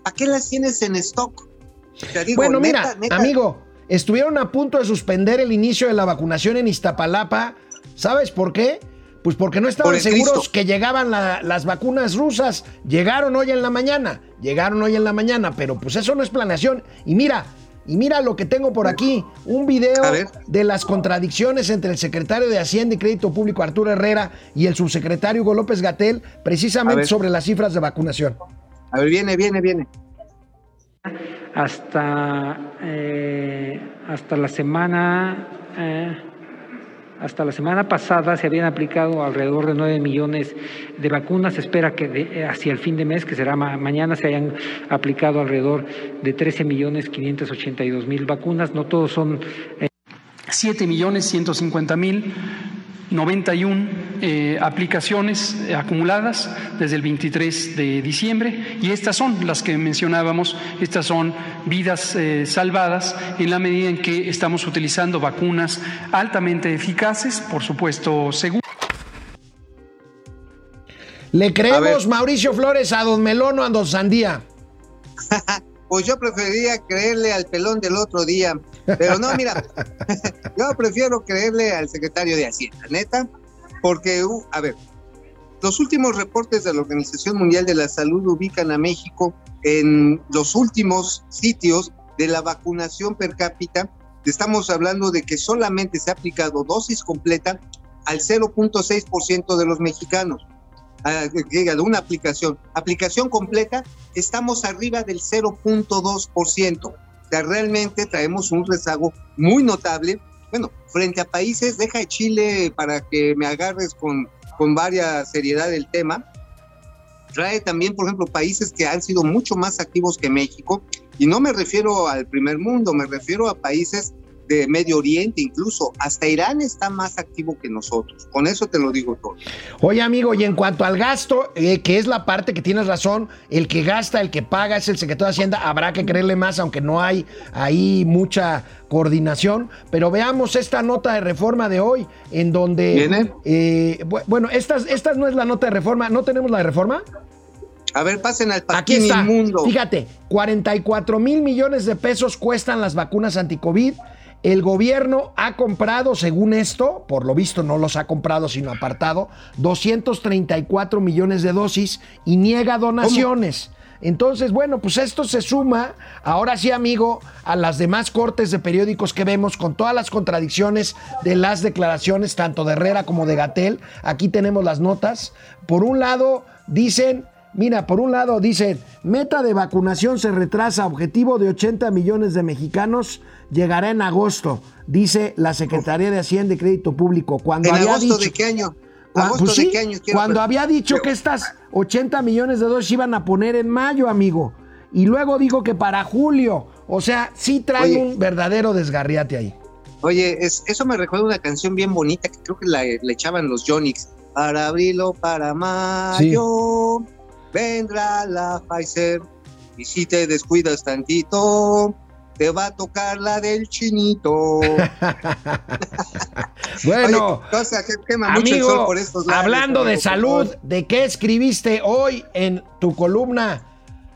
Speaker 4: ¿Para qué las tienes en stock? Digo,
Speaker 1: bueno,
Speaker 4: neta,
Speaker 1: mira,
Speaker 4: neta,
Speaker 1: amigo, estuvieron a punto de suspender el inicio de la vacunación en Iztapalapa. ¿Sabes por qué? Pues porque no estaban
Speaker 4: Por
Speaker 1: seguros
Speaker 4: Cristo.
Speaker 1: que llegaban la- las vacunas rusas. Llegaron hoy en la mañana, llegaron hoy en la mañana, pero pues eso no es planeación. Y mira, y mira lo que tengo por aquí, un video de las contradicciones entre el secretario de Hacienda y Crédito Público Arturo Herrera y el subsecretario Hugo López Gatel, precisamente sobre las cifras de vacunación.
Speaker 4: A ver, viene, viene, viene.
Speaker 8: hasta, eh, hasta la semana eh, hasta la semana pasada se habían aplicado alrededor de 9 millones de vacunas. Espera que de- eh, hacia el fin de mes, que será ma- mañana, se hayan aplicado alrededor de 13 millones 582 mil vacunas. No todos son
Speaker 9: 7 millones 150 mil 91 eh, aplicaciones acumuladas desde el 23 de diciembre y estas son las que mencionábamos, estas son vidas eh, salvadas en la medida en que estamos utilizando vacunas altamente eficaces, por supuesto seguras.
Speaker 1: ¿Le creemos. Mauricio Flores, a Don Melón o a Don Sandía? [LAUGHS]
Speaker 4: Pues yo preferiría creerle al pelón del otro día. Pero no, mira, [LAUGHS] yo prefiero creerle al secretario de Hacienda, neta, porque, uh, a ver, los últimos reportes de la Organización Mundial de la Salud ubican a México en los últimos sitios de la vacunación per cápita. Estamos hablando de que solamente se ha aplicado dosis completa al 0.6% de los mexicanos. Una aplicación. Aplicación completa, estamos arriba del 0.2%. O sea, realmente traemos un rezago muy notable. Bueno, frente a países, deja de Chile para que me agarres con, con varias seriedad el tema. Trae también, por ejemplo, países que han sido mucho más activos que México. Y no me refiero al primer mundo, me refiero a países de Medio Oriente, incluso hasta Irán está más activo que nosotros. Con eso te lo digo todo.
Speaker 1: Oye, amigo, y en cuanto al gasto, eh, que es la parte que tienes razón, el que gasta, el que paga es el secretario de Hacienda, habrá que creerle más, aunque no hay ahí mucha coordinación. Pero veamos esta nota de reforma de hoy, en donde...
Speaker 4: ¿Viene?
Speaker 1: eh, bu- bueno, esta, esta no es la nota de reforma, ¿no tenemos la de reforma?
Speaker 4: A ver, pasen al
Speaker 1: Aquí está.
Speaker 4: inmundo.
Speaker 1: Fíjate, 44 mil millones de pesos cuestan las vacunas anticovid. El gobierno ha comprado, según esto, por lo visto no los ha comprado sino apartado, 234 millones de dosis y niega donaciones. Entonces, bueno, pues esto se suma, ahora sí, amigo, a las demás cortes de periódicos que vemos con todas las contradicciones de las declaraciones, tanto de Herrera como de Gatel. Aquí tenemos las notas. Por un lado, dicen Mira, por un lado dicen, meta de vacunación se retrasa, objetivo de 80 millones de mexicanos llegará en agosto, dice la Secretaría de Hacienda y Crédito Público. Cuando
Speaker 4: ¿En
Speaker 1: había
Speaker 4: agosto
Speaker 1: dicho,
Speaker 4: de qué año?
Speaker 1: Cua-
Speaker 4: ¿Agosto
Speaker 1: pues
Speaker 4: de qué año?
Speaker 1: Cuando había dicho que estas 80 millones de dosis iban a poner en mayo, amigo. Y luego dijo que para julio. O sea, sí trae un verdadero desgarriate ahí.
Speaker 4: Oye, es- eso me recuerda una canción bien bonita que creo que la, le echaban los Jonix. Para abril o para mayo vendrá la Pfizer y si te descuidas tantito te va a tocar la del chinito. [LAUGHS]
Speaker 1: Bueno,
Speaker 4: Oye, cosa que quema mucho el sol
Speaker 1: amigo,
Speaker 4: por estos lares,
Speaker 1: hablando de salud. ¿de qué escribiste hoy en tu columna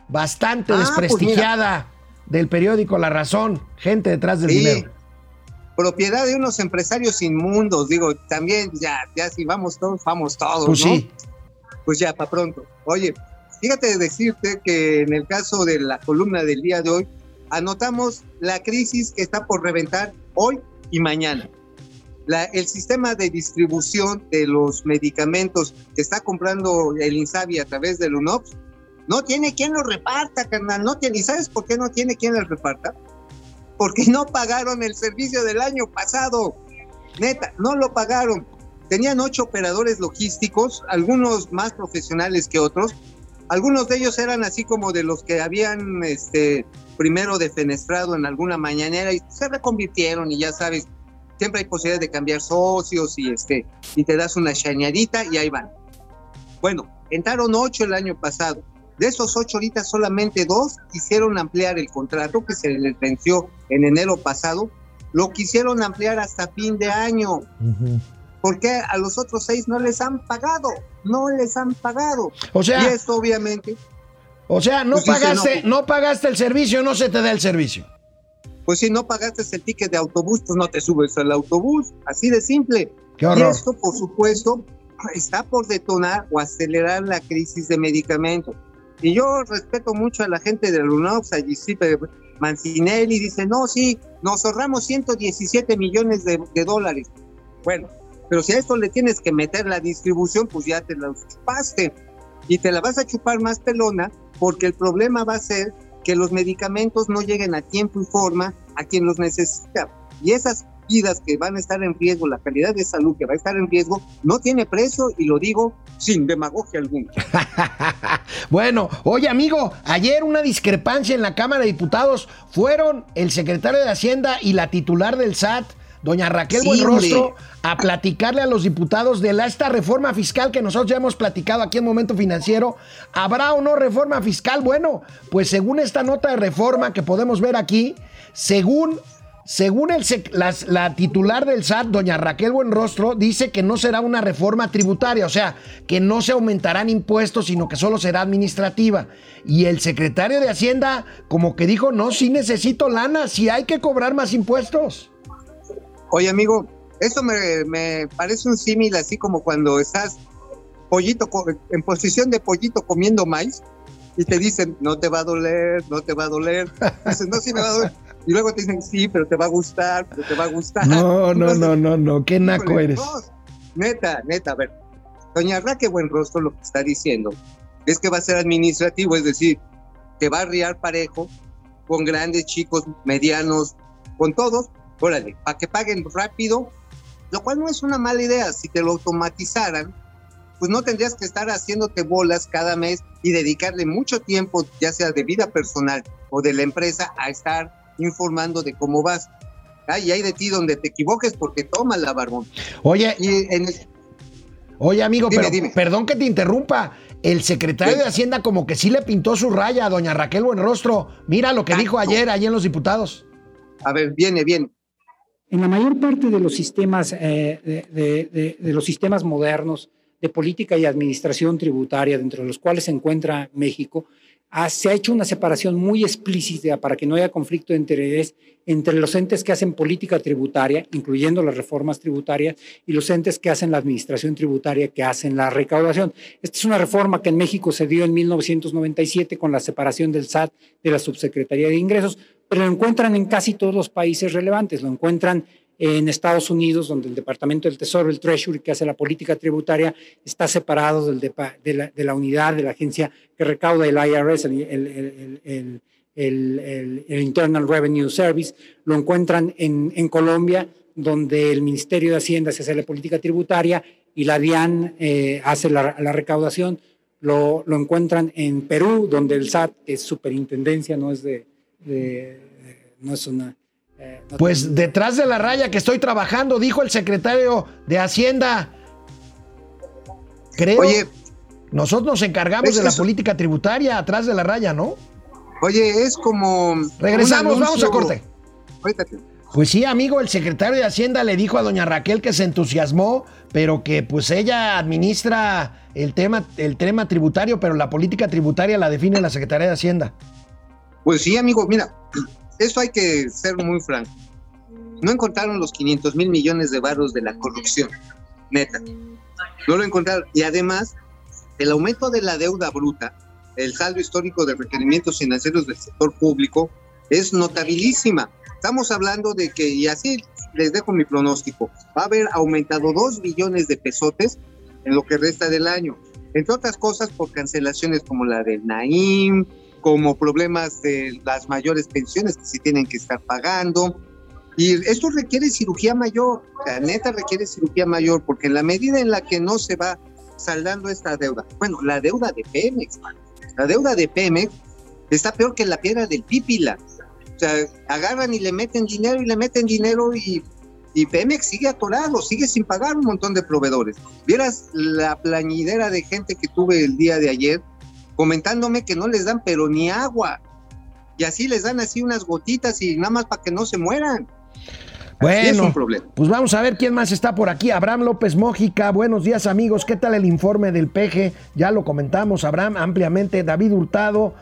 Speaker 1: bastante
Speaker 4: Ah, pues
Speaker 1: desprestigiada del periódico La Razón? Gente detrás del
Speaker 4: Sí.
Speaker 1: dinero.
Speaker 4: Propiedad de unos empresarios inmundos, digo, también ya, ya si vamos todos, vamos todos,
Speaker 1: Pues
Speaker 4: ¿no?
Speaker 1: sí.
Speaker 4: pues ya, para pronto. Oye, fíjate decirte que en el caso de la columna del día de hoy, anotamos la crisis que está por reventar hoy y mañana. La- el sistema de distribución de los medicamentos que está comprando el INSABI a través del UNOPS No tiene quien lo reparta, carnal. No tiene, ¿Y sabes por qué no tiene quien lo reparta? Porque no pagaron el servicio del año pasado. Neta, no lo pagaron. Tenían ocho operadores logísticos, algunos más profesionales que otros. Algunos de ellos eran así como de los que habían este, primero defenestrado en alguna mañanera y se reconvirtieron y ya sabes, siempre hay posibilidad de cambiar socios y, este, y te das una chañadita y ahí van. Bueno, entraron ocho el año pasado. De esos ocho ahorita solamente dos quisieron ampliar el contrato que se les venció en enero pasado. Lo quisieron ampliar hasta fin de año. Porque a los otros seis no les han pagado? No les han pagado.
Speaker 1: O sea,
Speaker 4: y esto obviamente.
Speaker 1: O sea, no
Speaker 4: Pues dice,
Speaker 1: pagaste,
Speaker 4: no.
Speaker 1: no pagaste el servicio, no se te da el servicio.
Speaker 4: Pues si no pagaste el ticket de autobús, pues no te subes al autobús. Así de simple.
Speaker 1: Qué
Speaker 4: Y esto, por supuesto, está por detonar o acelerar la crisis de medicamentos. Y yo respeto mucho a la gente de Lunox, a Giuseppe Mancinelli, dice, no, sí, nos ahorramos 117 millones de, de dólares. Bueno, pero si a esto le tienes que meter la distribución, pues ya te la chupaste. Y te la vas a chupar más pelona, porque el problema va a ser que los medicamentos no lleguen a tiempo y forma a quien los necesita. Y esas vidas que van a estar en riesgo, la calidad de salud que va a estar en riesgo, no tiene precio y lo digo sin demagogia alguna. [LAUGHS]
Speaker 1: Bueno, oye amigo, ayer una discrepancia en la Cámara de Diputados fueron el secretario de Hacienda y la titular del SAT, doña Raquel
Speaker 4: Sí,
Speaker 1: Buenrostro,
Speaker 4: hombre.
Speaker 1: a platicarle a los diputados de la, esta reforma fiscal que nosotros ya hemos platicado aquí en Momento Financiero. ¿Habrá o no reforma fiscal? Bueno, pues según esta nota de reforma que podemos ver aquí, según... Según el las- la titular del SAT, doña Raquel Buenrostro, dice que no será una reforma tributaria, o sea, que no se aumentarán impuestos, sino que solo será administrativa. Y el secretario de Hacienda, como que dijo, no, sí necesito lana, sí hay que cobrar más impuestos.
Speaker 4: Oye, amigo, eso me, me parece un símil así como cuando estás pollito en posición de pollito comiendo maíz y te dicen, no te va a doler, no te va a doler. Dices, no, sí me va a doler. Y luego te dicen, sí, pero te va a gustar, pero te va a gustar.
Speaker 1: No, no,
Speaker 4: Entonces,
Speaker 1: no, no, no, qué naco eres.
Speaker 4: no, neta, neta, a ver. Doña Raquel Buenrostro lo que está diciendo es que va a ser administrativo, es decir, que va a riar parejo con grandes, chicos, medianos, con todos, órale, para que paguen rápido, lo cual no es una mala idea. Si te lo automatizaran, pues no tendrías que estar haciéndote bolas cada mes y dedicarle mucho tiempo, ya sea de vida personal o de la empresa, a estar informando de cómo vas. Ay, hay de ti donde te equivoques porque toma la barbón.
Speaker 1: Oye,
Speaker 4: Y en el-
Speaker 1: oye amigo,
Speaker 4: Dime,
Speaker 1: pero
Speaker 4: dime.
Speaker 1: perdón que te interrumpa. El secretario
Speaker 4: Bien.
Speaker 1: de Hacienda como que sí le pintó su raya a doña Raquel Buenrostro. Mira lo que dijo
Speaker 4: Exacto.
Speaker 1: ayer, allí en los diputados.
Speaker 4: a ver, viene, viene.
Speaker 8: En la mayor parte de los sistemas, eh, de, los sistemas modernos de política y administración tributaria, dentro de los cuales se encuentra México, ha- se ha hecho una separación muy explícita para que no haya conflicto de interés entre los entes que hacen política tributaria, incluyendo las reformas tributarias, y los entes que hacen la administración tributaria, que hacen la recaudación. Esta es una reforma que en México se dio en 1997 con la separación del SAT de la Subsecretaría de Ingresos, pero lo encuentran en casi todos los países relevantes. Lo encuentran en Estados Unidos, donde el Departamento del Tesoro, el Treasury, que hace la política tributaria, está separado del depa- de, la, de la unidad de la agencia que recauda el IRS, el, el- el- el- Internal Revenue Service. Lo encuentran en, en Colombia, donde el Ministerio de Hacienda se hace la política tributaria y la DIAN eh, hace la, la recaudación. Lo, lo encuentran en Perú, donde el SAT es superintendencia, no es de, de- no es una eh, no
Speaker 1: Pues detrás de la raya que estoy trabajando, dijo el secretario de Hacienda. Creo.
Speaker 4: Oye,
Speaker 1: nosotros nos encargamos de la
Speaker 4: eso.
Speaker 1: política tributaria atrás de la raya, ¿no?
Speaker 4: oye, es como.
Speaker 1: Regresamos, vamos a corte. Pues sí, amigo, el secretario de Hacienda le dijo a doña Raquel que se entusiasmó, pero que pues ella administra el tema, el tema tributario, pero la política tributaria la define la Secretaría de Hacienda.
Speaker 4: Pues sí, amigo, mira, esto hay que ser muy franco. No encontraron los 500 mil millones de barros de la corrupción, neta. No lo encontraron. Y además, el aumento de la deuda bruta, el saldo histórico de requerimientos financieros del sector público, es notabilísima. Estamos hablando de que, y así les dejo mi pronóstico, va a haber aumentado 2 billones de pesotes en lo que resta del año. entre otras cosas por cancelaciones como la del Naim, como problemas de las mayores pensiones que se tienen que estar pagando. Y esto requiere cirugía mayor, la neta requiere cirugía mayor, porque en la medida en la que no se va saldando esta deuda, bueno, la deuda de Pemex, la deuda de Pemex está peor que la piedra del Pípila. O sea, agarran y le meten dinero y le meten dinero y, y Pemex sigue atorado, sigue sin pagar un montón de proveedores. Vieras la plañidera de gente que tuve el día de ayer comentándome que no les dan pero ni agua. Y así les dan así unas gotitas y nada más para que no se mueran.
Speaker 1: Bueno,
Speaker 4: es un problema.
Speaker 1: pues vamos a ver quién más está por aquí. Abraham López Mójica, buenos días amigos. ¿Qué tal el informe del PG? Ya lo comentamos, Abraham, ampliamente. David Hurtado,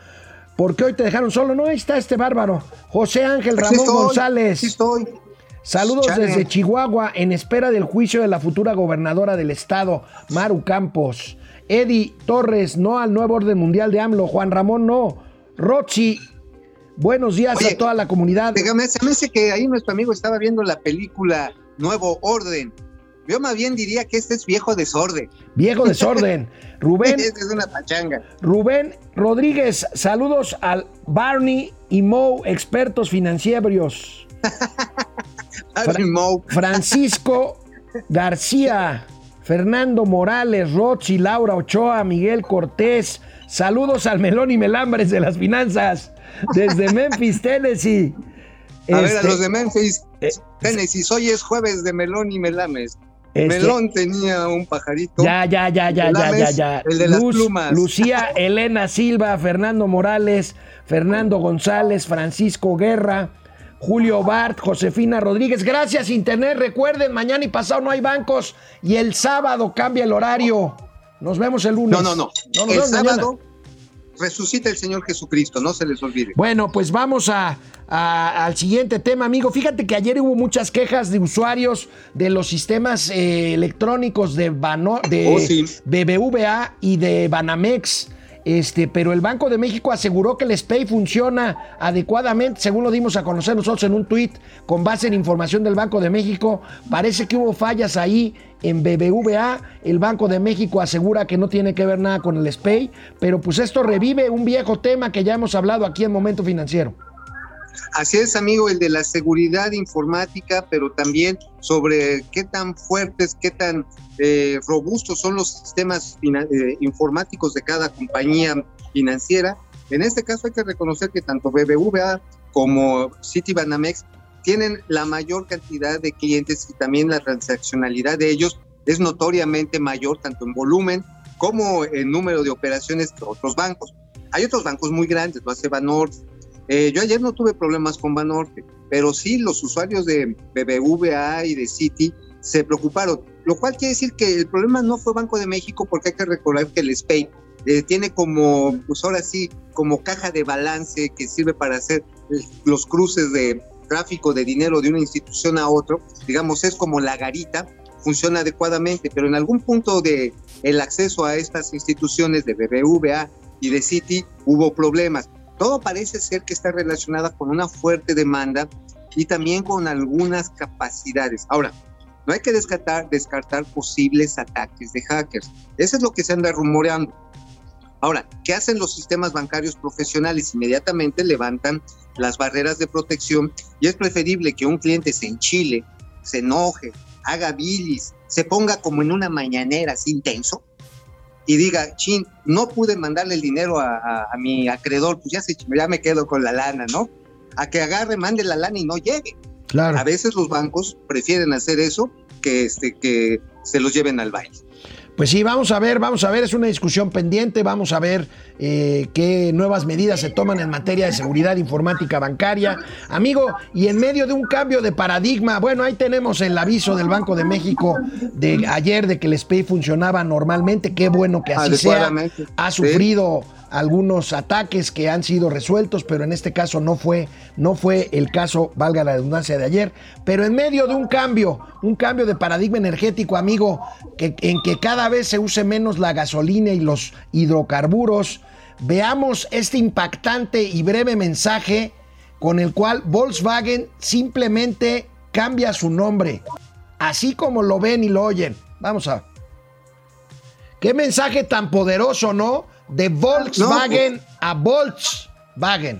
Speaker 1: ¿por qué hoy te dejaron solo? No, ahí está este bárbaro. José Ángel Ramón
Speaker 4: estoy,
Speaker 1: González.
Speaker 4: aquí estoy.
Speaker 1: Saludos
Speaker 4: Chale.
Speaker 1: desde Chihuahua en espera del juicio de la futura gobernadora del estado, Maru Campos. Eddie Torres, no al nuevo orden mundial de AMLO. Juan Ramón, no. Rochi, buenos días
Speaker 4: Oye,
Speaker 1: a toda la comunidad.
Speaker 4: Déjame, se me hace que ahí nuestro amigo estaba viendo la película Nuevo Orden. Yo más bien diría que este es viejo desorden.
Speaker 1: Viejo desorden. [LAUGHS] Rubén,
Speaker 4: Este es una pachanga.
Speaker 1: Rubén Rodríguez, saludos al Barney y Mo, expertos financieros. [LAUGHS]
Speaker 4: Moe.
Speaker 1: Francisco [LAUGHS] García, Fernando Morales, Rochi, Laura Ochoa, Miguel Cortés. Saludos al Melón y Melambres de las finanzas desde [LAUGHS] Memphis, Tennessee.
Speaker 4: A ver, a
Speaker 1: Este,
Speaker 4: los de Memphis,
Speaker 1: eh,
Speaker 4: Tennessee, hoy es jueves de melón y melames.
Speaker 1: este,
Speaker 4: Melón tenía un pajarito.
Speaker 1: Ya, ya, ya, ya, ya, ya, ya.
Speaker 4: el de las plumas.
Speaker 1: Lucía [LAUGHS] Elena Silva, Fernando Morales, Fernando González, Francisco Guerra, Julio Bart, Josefina Rodríguez. Gracias, Internet. Recuerden, mañana y pasado no hay bancos y el sábado cambia el horario. Nos vemos el lunes.
Speaker 4: No, no, no. el
Speaker 1: mañana.
Speaker 4: sábado resucita el Señor Jesucristo, no se les olvide.
Speaker 1: Bueno, pues vamos a, a- al siguiente tema, amigo. Fíjate que ayer hubo muchas quejas de usuarios de los sistemas eh, electrónicos de, Bano- de
Speaker 4: Oh, sí.
Speaker 1: BBVA y de Banamex. Este, pero el Banco de México aseguró que el SPAY funciona adecuadamente, según lo dimos a conocer nosotros en un tuit con base en información del Banco de México. Parece que hubo fallas ahí en BBVA. El Banco de México asegura que no tiene que ver nada con el SPAY, pero pues esto revive un viejo tema que ya hemos hablado aquí en Momento Financiero.
Speaker 4: Así es, amigo, el de la seguridad informática, pero también sobre qué tan fuertes, qué tan eh, robustos son los sistemas eh, informáticos de cada compañía financiera. En este caso hay que reconocer que tanto BBVA como Citibanamex tienen la mayor cantidad de clientes y también la transaccionalidad de ellos es notoriamente mayor tanto en volumen como en número de operaciones que otros bancos. Hay otros bancos muy grandes, lo hace Banorte, eh, yo ayer no tuve problemas con Banorte, pero sí los usuarios de BBVA y de Citi se preocuparon, lo cual quiere decir que el problema no fue Banco de México porque hay que recordar que el SPAY eh, tiene como, pues ahora sí, como caja de balance que sirve para hacer los cruces de tráfico de dinero de una institución a otro, digamos, es como la garita, funciona adecuadamente, pero en algún punto de el acceso a estas instituciones de BBVA y de Citi hubo problemas. Todo parece ser que está relacionada con una fuerte demanda y también con algunas capacidades. Ahora, no hay que descartar, posibles ataques de hackers. Eso es lo que se anda rumoreando. Ahora, ¿qué hacen los sistemas bancarios profesionales? Inmediatamente levantan las barreras de protección y es preferible que un cliente se enchile, se enoje, haga bilis, se ponga como en una mañanera así intenso y diga, chin, no pude mandarle el dinero a, a- a mi acreedor, pues ya, se, ya me quedo con la lana, ¿no? A que agarre, mande la lana y no llegue.
Speaker 1: Claro.
Speaker 4: A veces los bancos prefieren hacer eso que, este, que se los lleven al baile.
Speaker 1: Pues sí, vamos a ver, vamos a ver, es una discusión pendiente, vamos a ver eh, qué nuevas medidas se toman en materia de seguridad informática bancaria. Amigo, y en medio de un cambio de paradigma, bueno, ahí tenemos el aviso del Banco de México de ayer de que el SPAY funcionaba normalmente, qué bueno que así sea. Ha
Speaker 4: Sí.
Speaker 1: Algunos ataques que han sido resueltos, pero en este caso no fue, no fue el caso, valga la redundancia de ayer. Pero en medio de un cambio, un cambio de paradigma energético, amigo, que, en que cada vez se use menos la gasolina y los hidrocarburos, veamos este impactante y breve mensaje con el cual Volkswagen simplemente cambia su nombre, así como lo ven y lo oyen. Vamos a. Qué mensaje tan poderoso, ¿no? De Volkswagen a Volkswagen.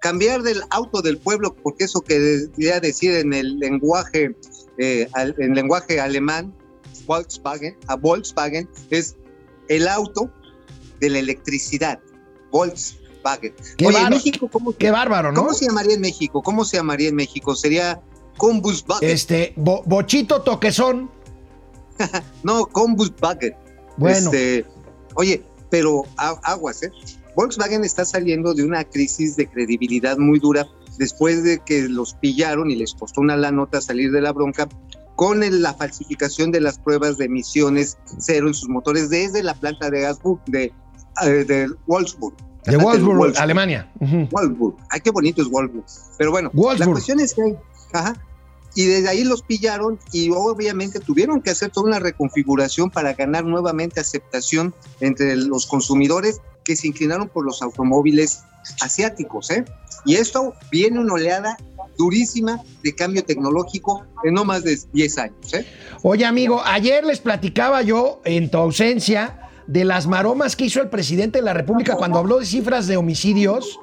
Speaker 4: Cambiar del auto del pueblo, porque eso que debería decir en el lenguaje, eh, al- en lenguaje alemán, Volkswagen, a Volkswagen, es el auto de la electricidad. Volkswagen.
Speaker 1: Qué
Speaker 4: Oye, en
Speaker 1: bárbaro.
Speaker 4: México, ¿cómo,
Speaker 1: Qué bárbaro, ¿no?
Speaker 4: ¿cómo se llamaría en México? ¿Cómo se llamaría en México? Sería Combuswagen.
Speaker 1: Este, Bo- Bochito Toquezón. [LAUGHS]
Speaker 4: No, Combuswagen.
Speaker 1: Bueno.
Speaker 4: Este, oye, pero aguas, ¿eh? Volkswagen está saliendo de una crisis de credibilidad muy dura después de que los pillaron y les costó una la nota salir de la bronca con el- la falsificación de las pruebas de emisiones cero en sus motores desde la planta de Gasburg, de, eh, de Wolfsburg.
Speaker 1: De Wolfsburg, Alemania.
Speaker 4: Wolfsburg. Ay, qué bonito es Wolfsburg. Pero bueno, la
Speaker 1: Wolfsburg.
Speaker 4: cuestión es que, ajá, y desde ahí los pillaron y obviamente tuvieron que hacer toda una reconfiguración para ganar nuevamente aceptación entre los consumidores que se inclinaron por los automóviles asiáticos, ¿eh? Y esto viene una oleada durísima de cambio tecnológico en no más de 10 años, ¿eh?
Speaker 1: Oye, amigo, ayer les platicaba yo, en tu ausencia, de las maromas que hizo el presidente de la República cuando habló de cifras de homicidios.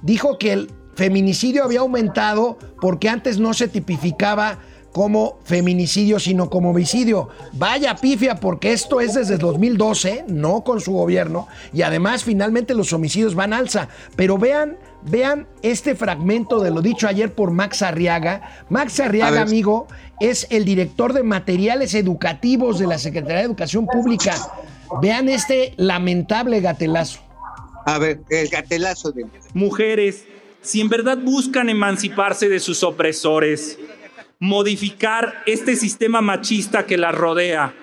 Speaker 1: Dijo que el feminicidio había aumentado porque antes no se tipificaba como feminicidio, sino como homicidio. Vaya pifia, porque esto es desde 2012, no con su gobierno, y además finalmente los homicidios van alza. Pero vean, vean este fragmento de lo dicho ayer por Max Arriaga. Max Arriaga, amigo, es el director de materiales educativos de la Secretaría de Educación Pública. Vean este lamentable gatelazo.
Speaker 4: A ver, el gatelazo de...
Speaker 10: Mujeres, si en verdad buscan emanciparse de sus opresores, modificar este sistema machista que las rodea,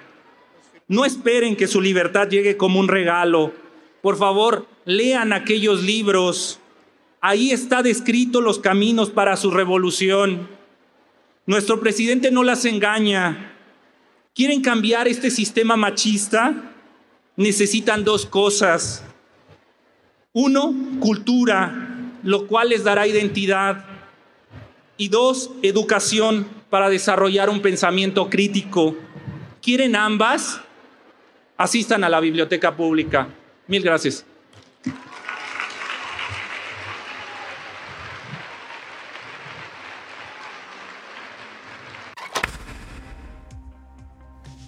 Speaker 10: no esperen que su libertad llegue como un regalo. Por favor, lean aquellos libros. Ahí está descrito los caminos para su revolución. Nuestro presidente no las engaña. ¿Quieren cambiar este sistema machista? Necesitan dos cosas. Uno, cultura, lo cual les dará identidad. Y dos, educación para desarrollar un pensamiento crítico. ¿Quieren ambas? Asistan a la biblioteca pública. Mil gracias.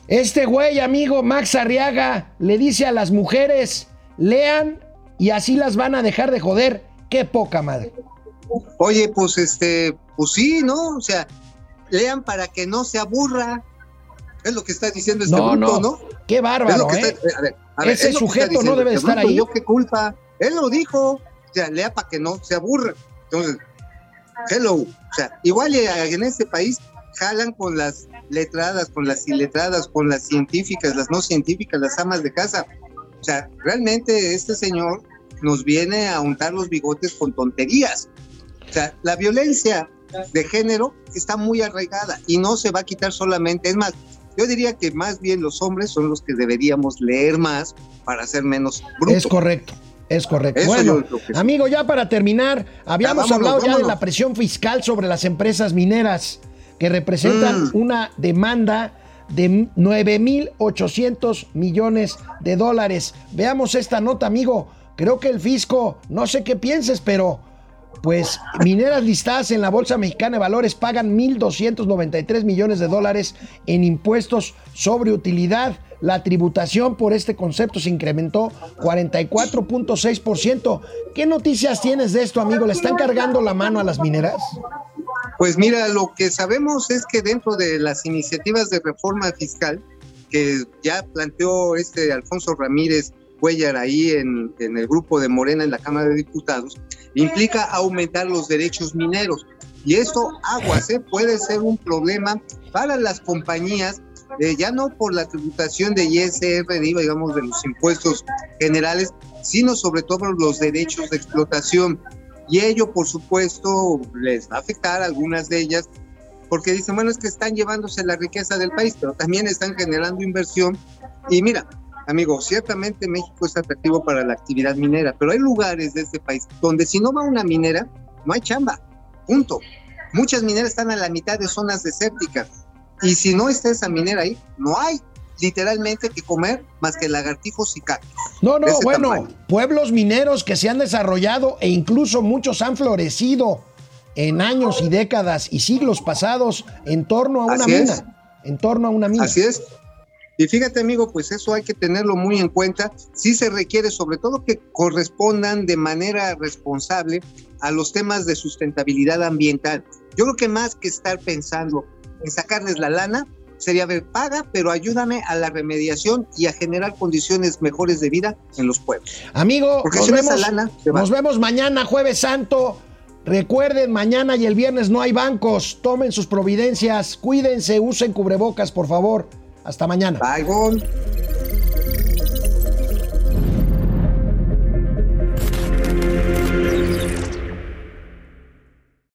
Speaker 1: Este güey, amigo Max Arriaga, le dice a las mujeres, lean y así las van a dejar de joder. Qué poca madre.
Speaker 4: Oye, pues este, pues sí, ¿no? O sea, lean para que no se aburra. Es lo que está diciendo este
Speaker 1: No,
Speaker 4: bruto,
Speaker 1: no,
Speaker 4: ¿no?
Speaker 1: qué bárbaro,
Speaker 4: Es
Speaker 1: ¿eh?
Speaker 4: está- a ver, a ver,
Speaker 1: Ese
Speaker 4: es
Speaker 1: sujeto no debe
Speaker 4: este
Speaker 1: estar
Speaker 4: bruto,
Speaker 1: ahí.
Speaker 4: Yo qué culpa. Él lo dijo. O sea, lea para que no se aburra. Entonces, hello. O sea, igual en este país jalan con las letradas, con las iletradas, con las científicas, las no científicas, las amas de casa. O sea, realmente este señor nos viene a untar los bigotes con tonterías. O sea, la violencia de género está muy arraigada y no se va a quitar solamente. Es más, yo diría que más bien los hombres son los que deberíamos leer más para ser menos brutos.
Speaker 1: Es correcto. Es correcto.
Speaker 4: Eso
Speaker 1: bueno, amigo, ya para terminar, habíamos
Speaker 4: Ya, vámonos,
Speaker 1: hablado ya de la presión fiscal sobre las empresas mineras que representan
Speaker 4: Mm.
Speaker 1: una demanda de 9.800 millones de dólares. Veamos esta nota, amigo. Creo que el fisco, no sé qué pienses, pero pues mineras listadas en la Bolsa Mexicana de Valores pagan 1.293 millones de dólares en impuestos sobre utilidad. La tributación por este concepto se incrementó 44.6%. ¿Qué noticias tienes de esto, amigo? ¿Le están cargando la mano a las mineras?
Speaker 4: Pues mira, lo que sabemos es que dentro de las iniciativas de reforma fiscal que ya planteó este Alfonso Ramírez Cuellar ahí en, en el grupo de Morena en la Cámara de Diputados, implica aumentar los derechos mineros. Y esto, aguas, ¿eh? puede ser un problema para las compañías, eh, ya no por la tributación de ISR, digamos, de los impuestos generales, sino sobre todo los derechos de explotación. Y ello, por supuesto, les va a afectar a algunas de ellas, porque dicen, bueno, es que están llevándose la riqueza del país, pero también están generando inversión. Y mira, amigo, ciertamente México es atractivo para la actividad minera, pero hay lugares de este país donde si no va una minera, no hay chamba, punto. Muchas mineras están a la mitad de zonas desérticas, y si no está esa minera ahí, no hay. literalmente que comer más que lagartijos y cactus.
Speaker 1: No, no, bueno,
Speaker 4: tamaño.
Speaker 1: pueblos mineros que se han desarrollado e incluso muchos han florecido en años y décadas y siglos pasados en torno a una
Speaker 4: Así
Speaker 1: mina.
Speaker 4: es.
Speaker 1: En torno a una mina.
Speaker 4: Así es. Y fíjate, amigo, pues eso hay que tenerlo muy en cuenta. Sí se requiere, sobre todo, que correspondan de manera responsable a los temas de sustentabilidad ambiental. Yo creo que más que estar pensando en sacarles la lana, sería ver, paga, pero ayúdame a la remediación y a generar condiciones mejores de vida en los pueblos.
Speaker 1: Amigo,
Speaker 4: Porque
Speaker 1: nos
Speaker 4: si no esa
Speaker 1: vemos,
Speaker 4: lana, se va.
Speaker 1: nos vemos mañana, jueves santo. Recuerden, mañana y el viernes no hay bancos. Tomen sus providencias. Cuídense, usen cubrebocas, por favor. Hasta mañana.
Speaker 4: Bye,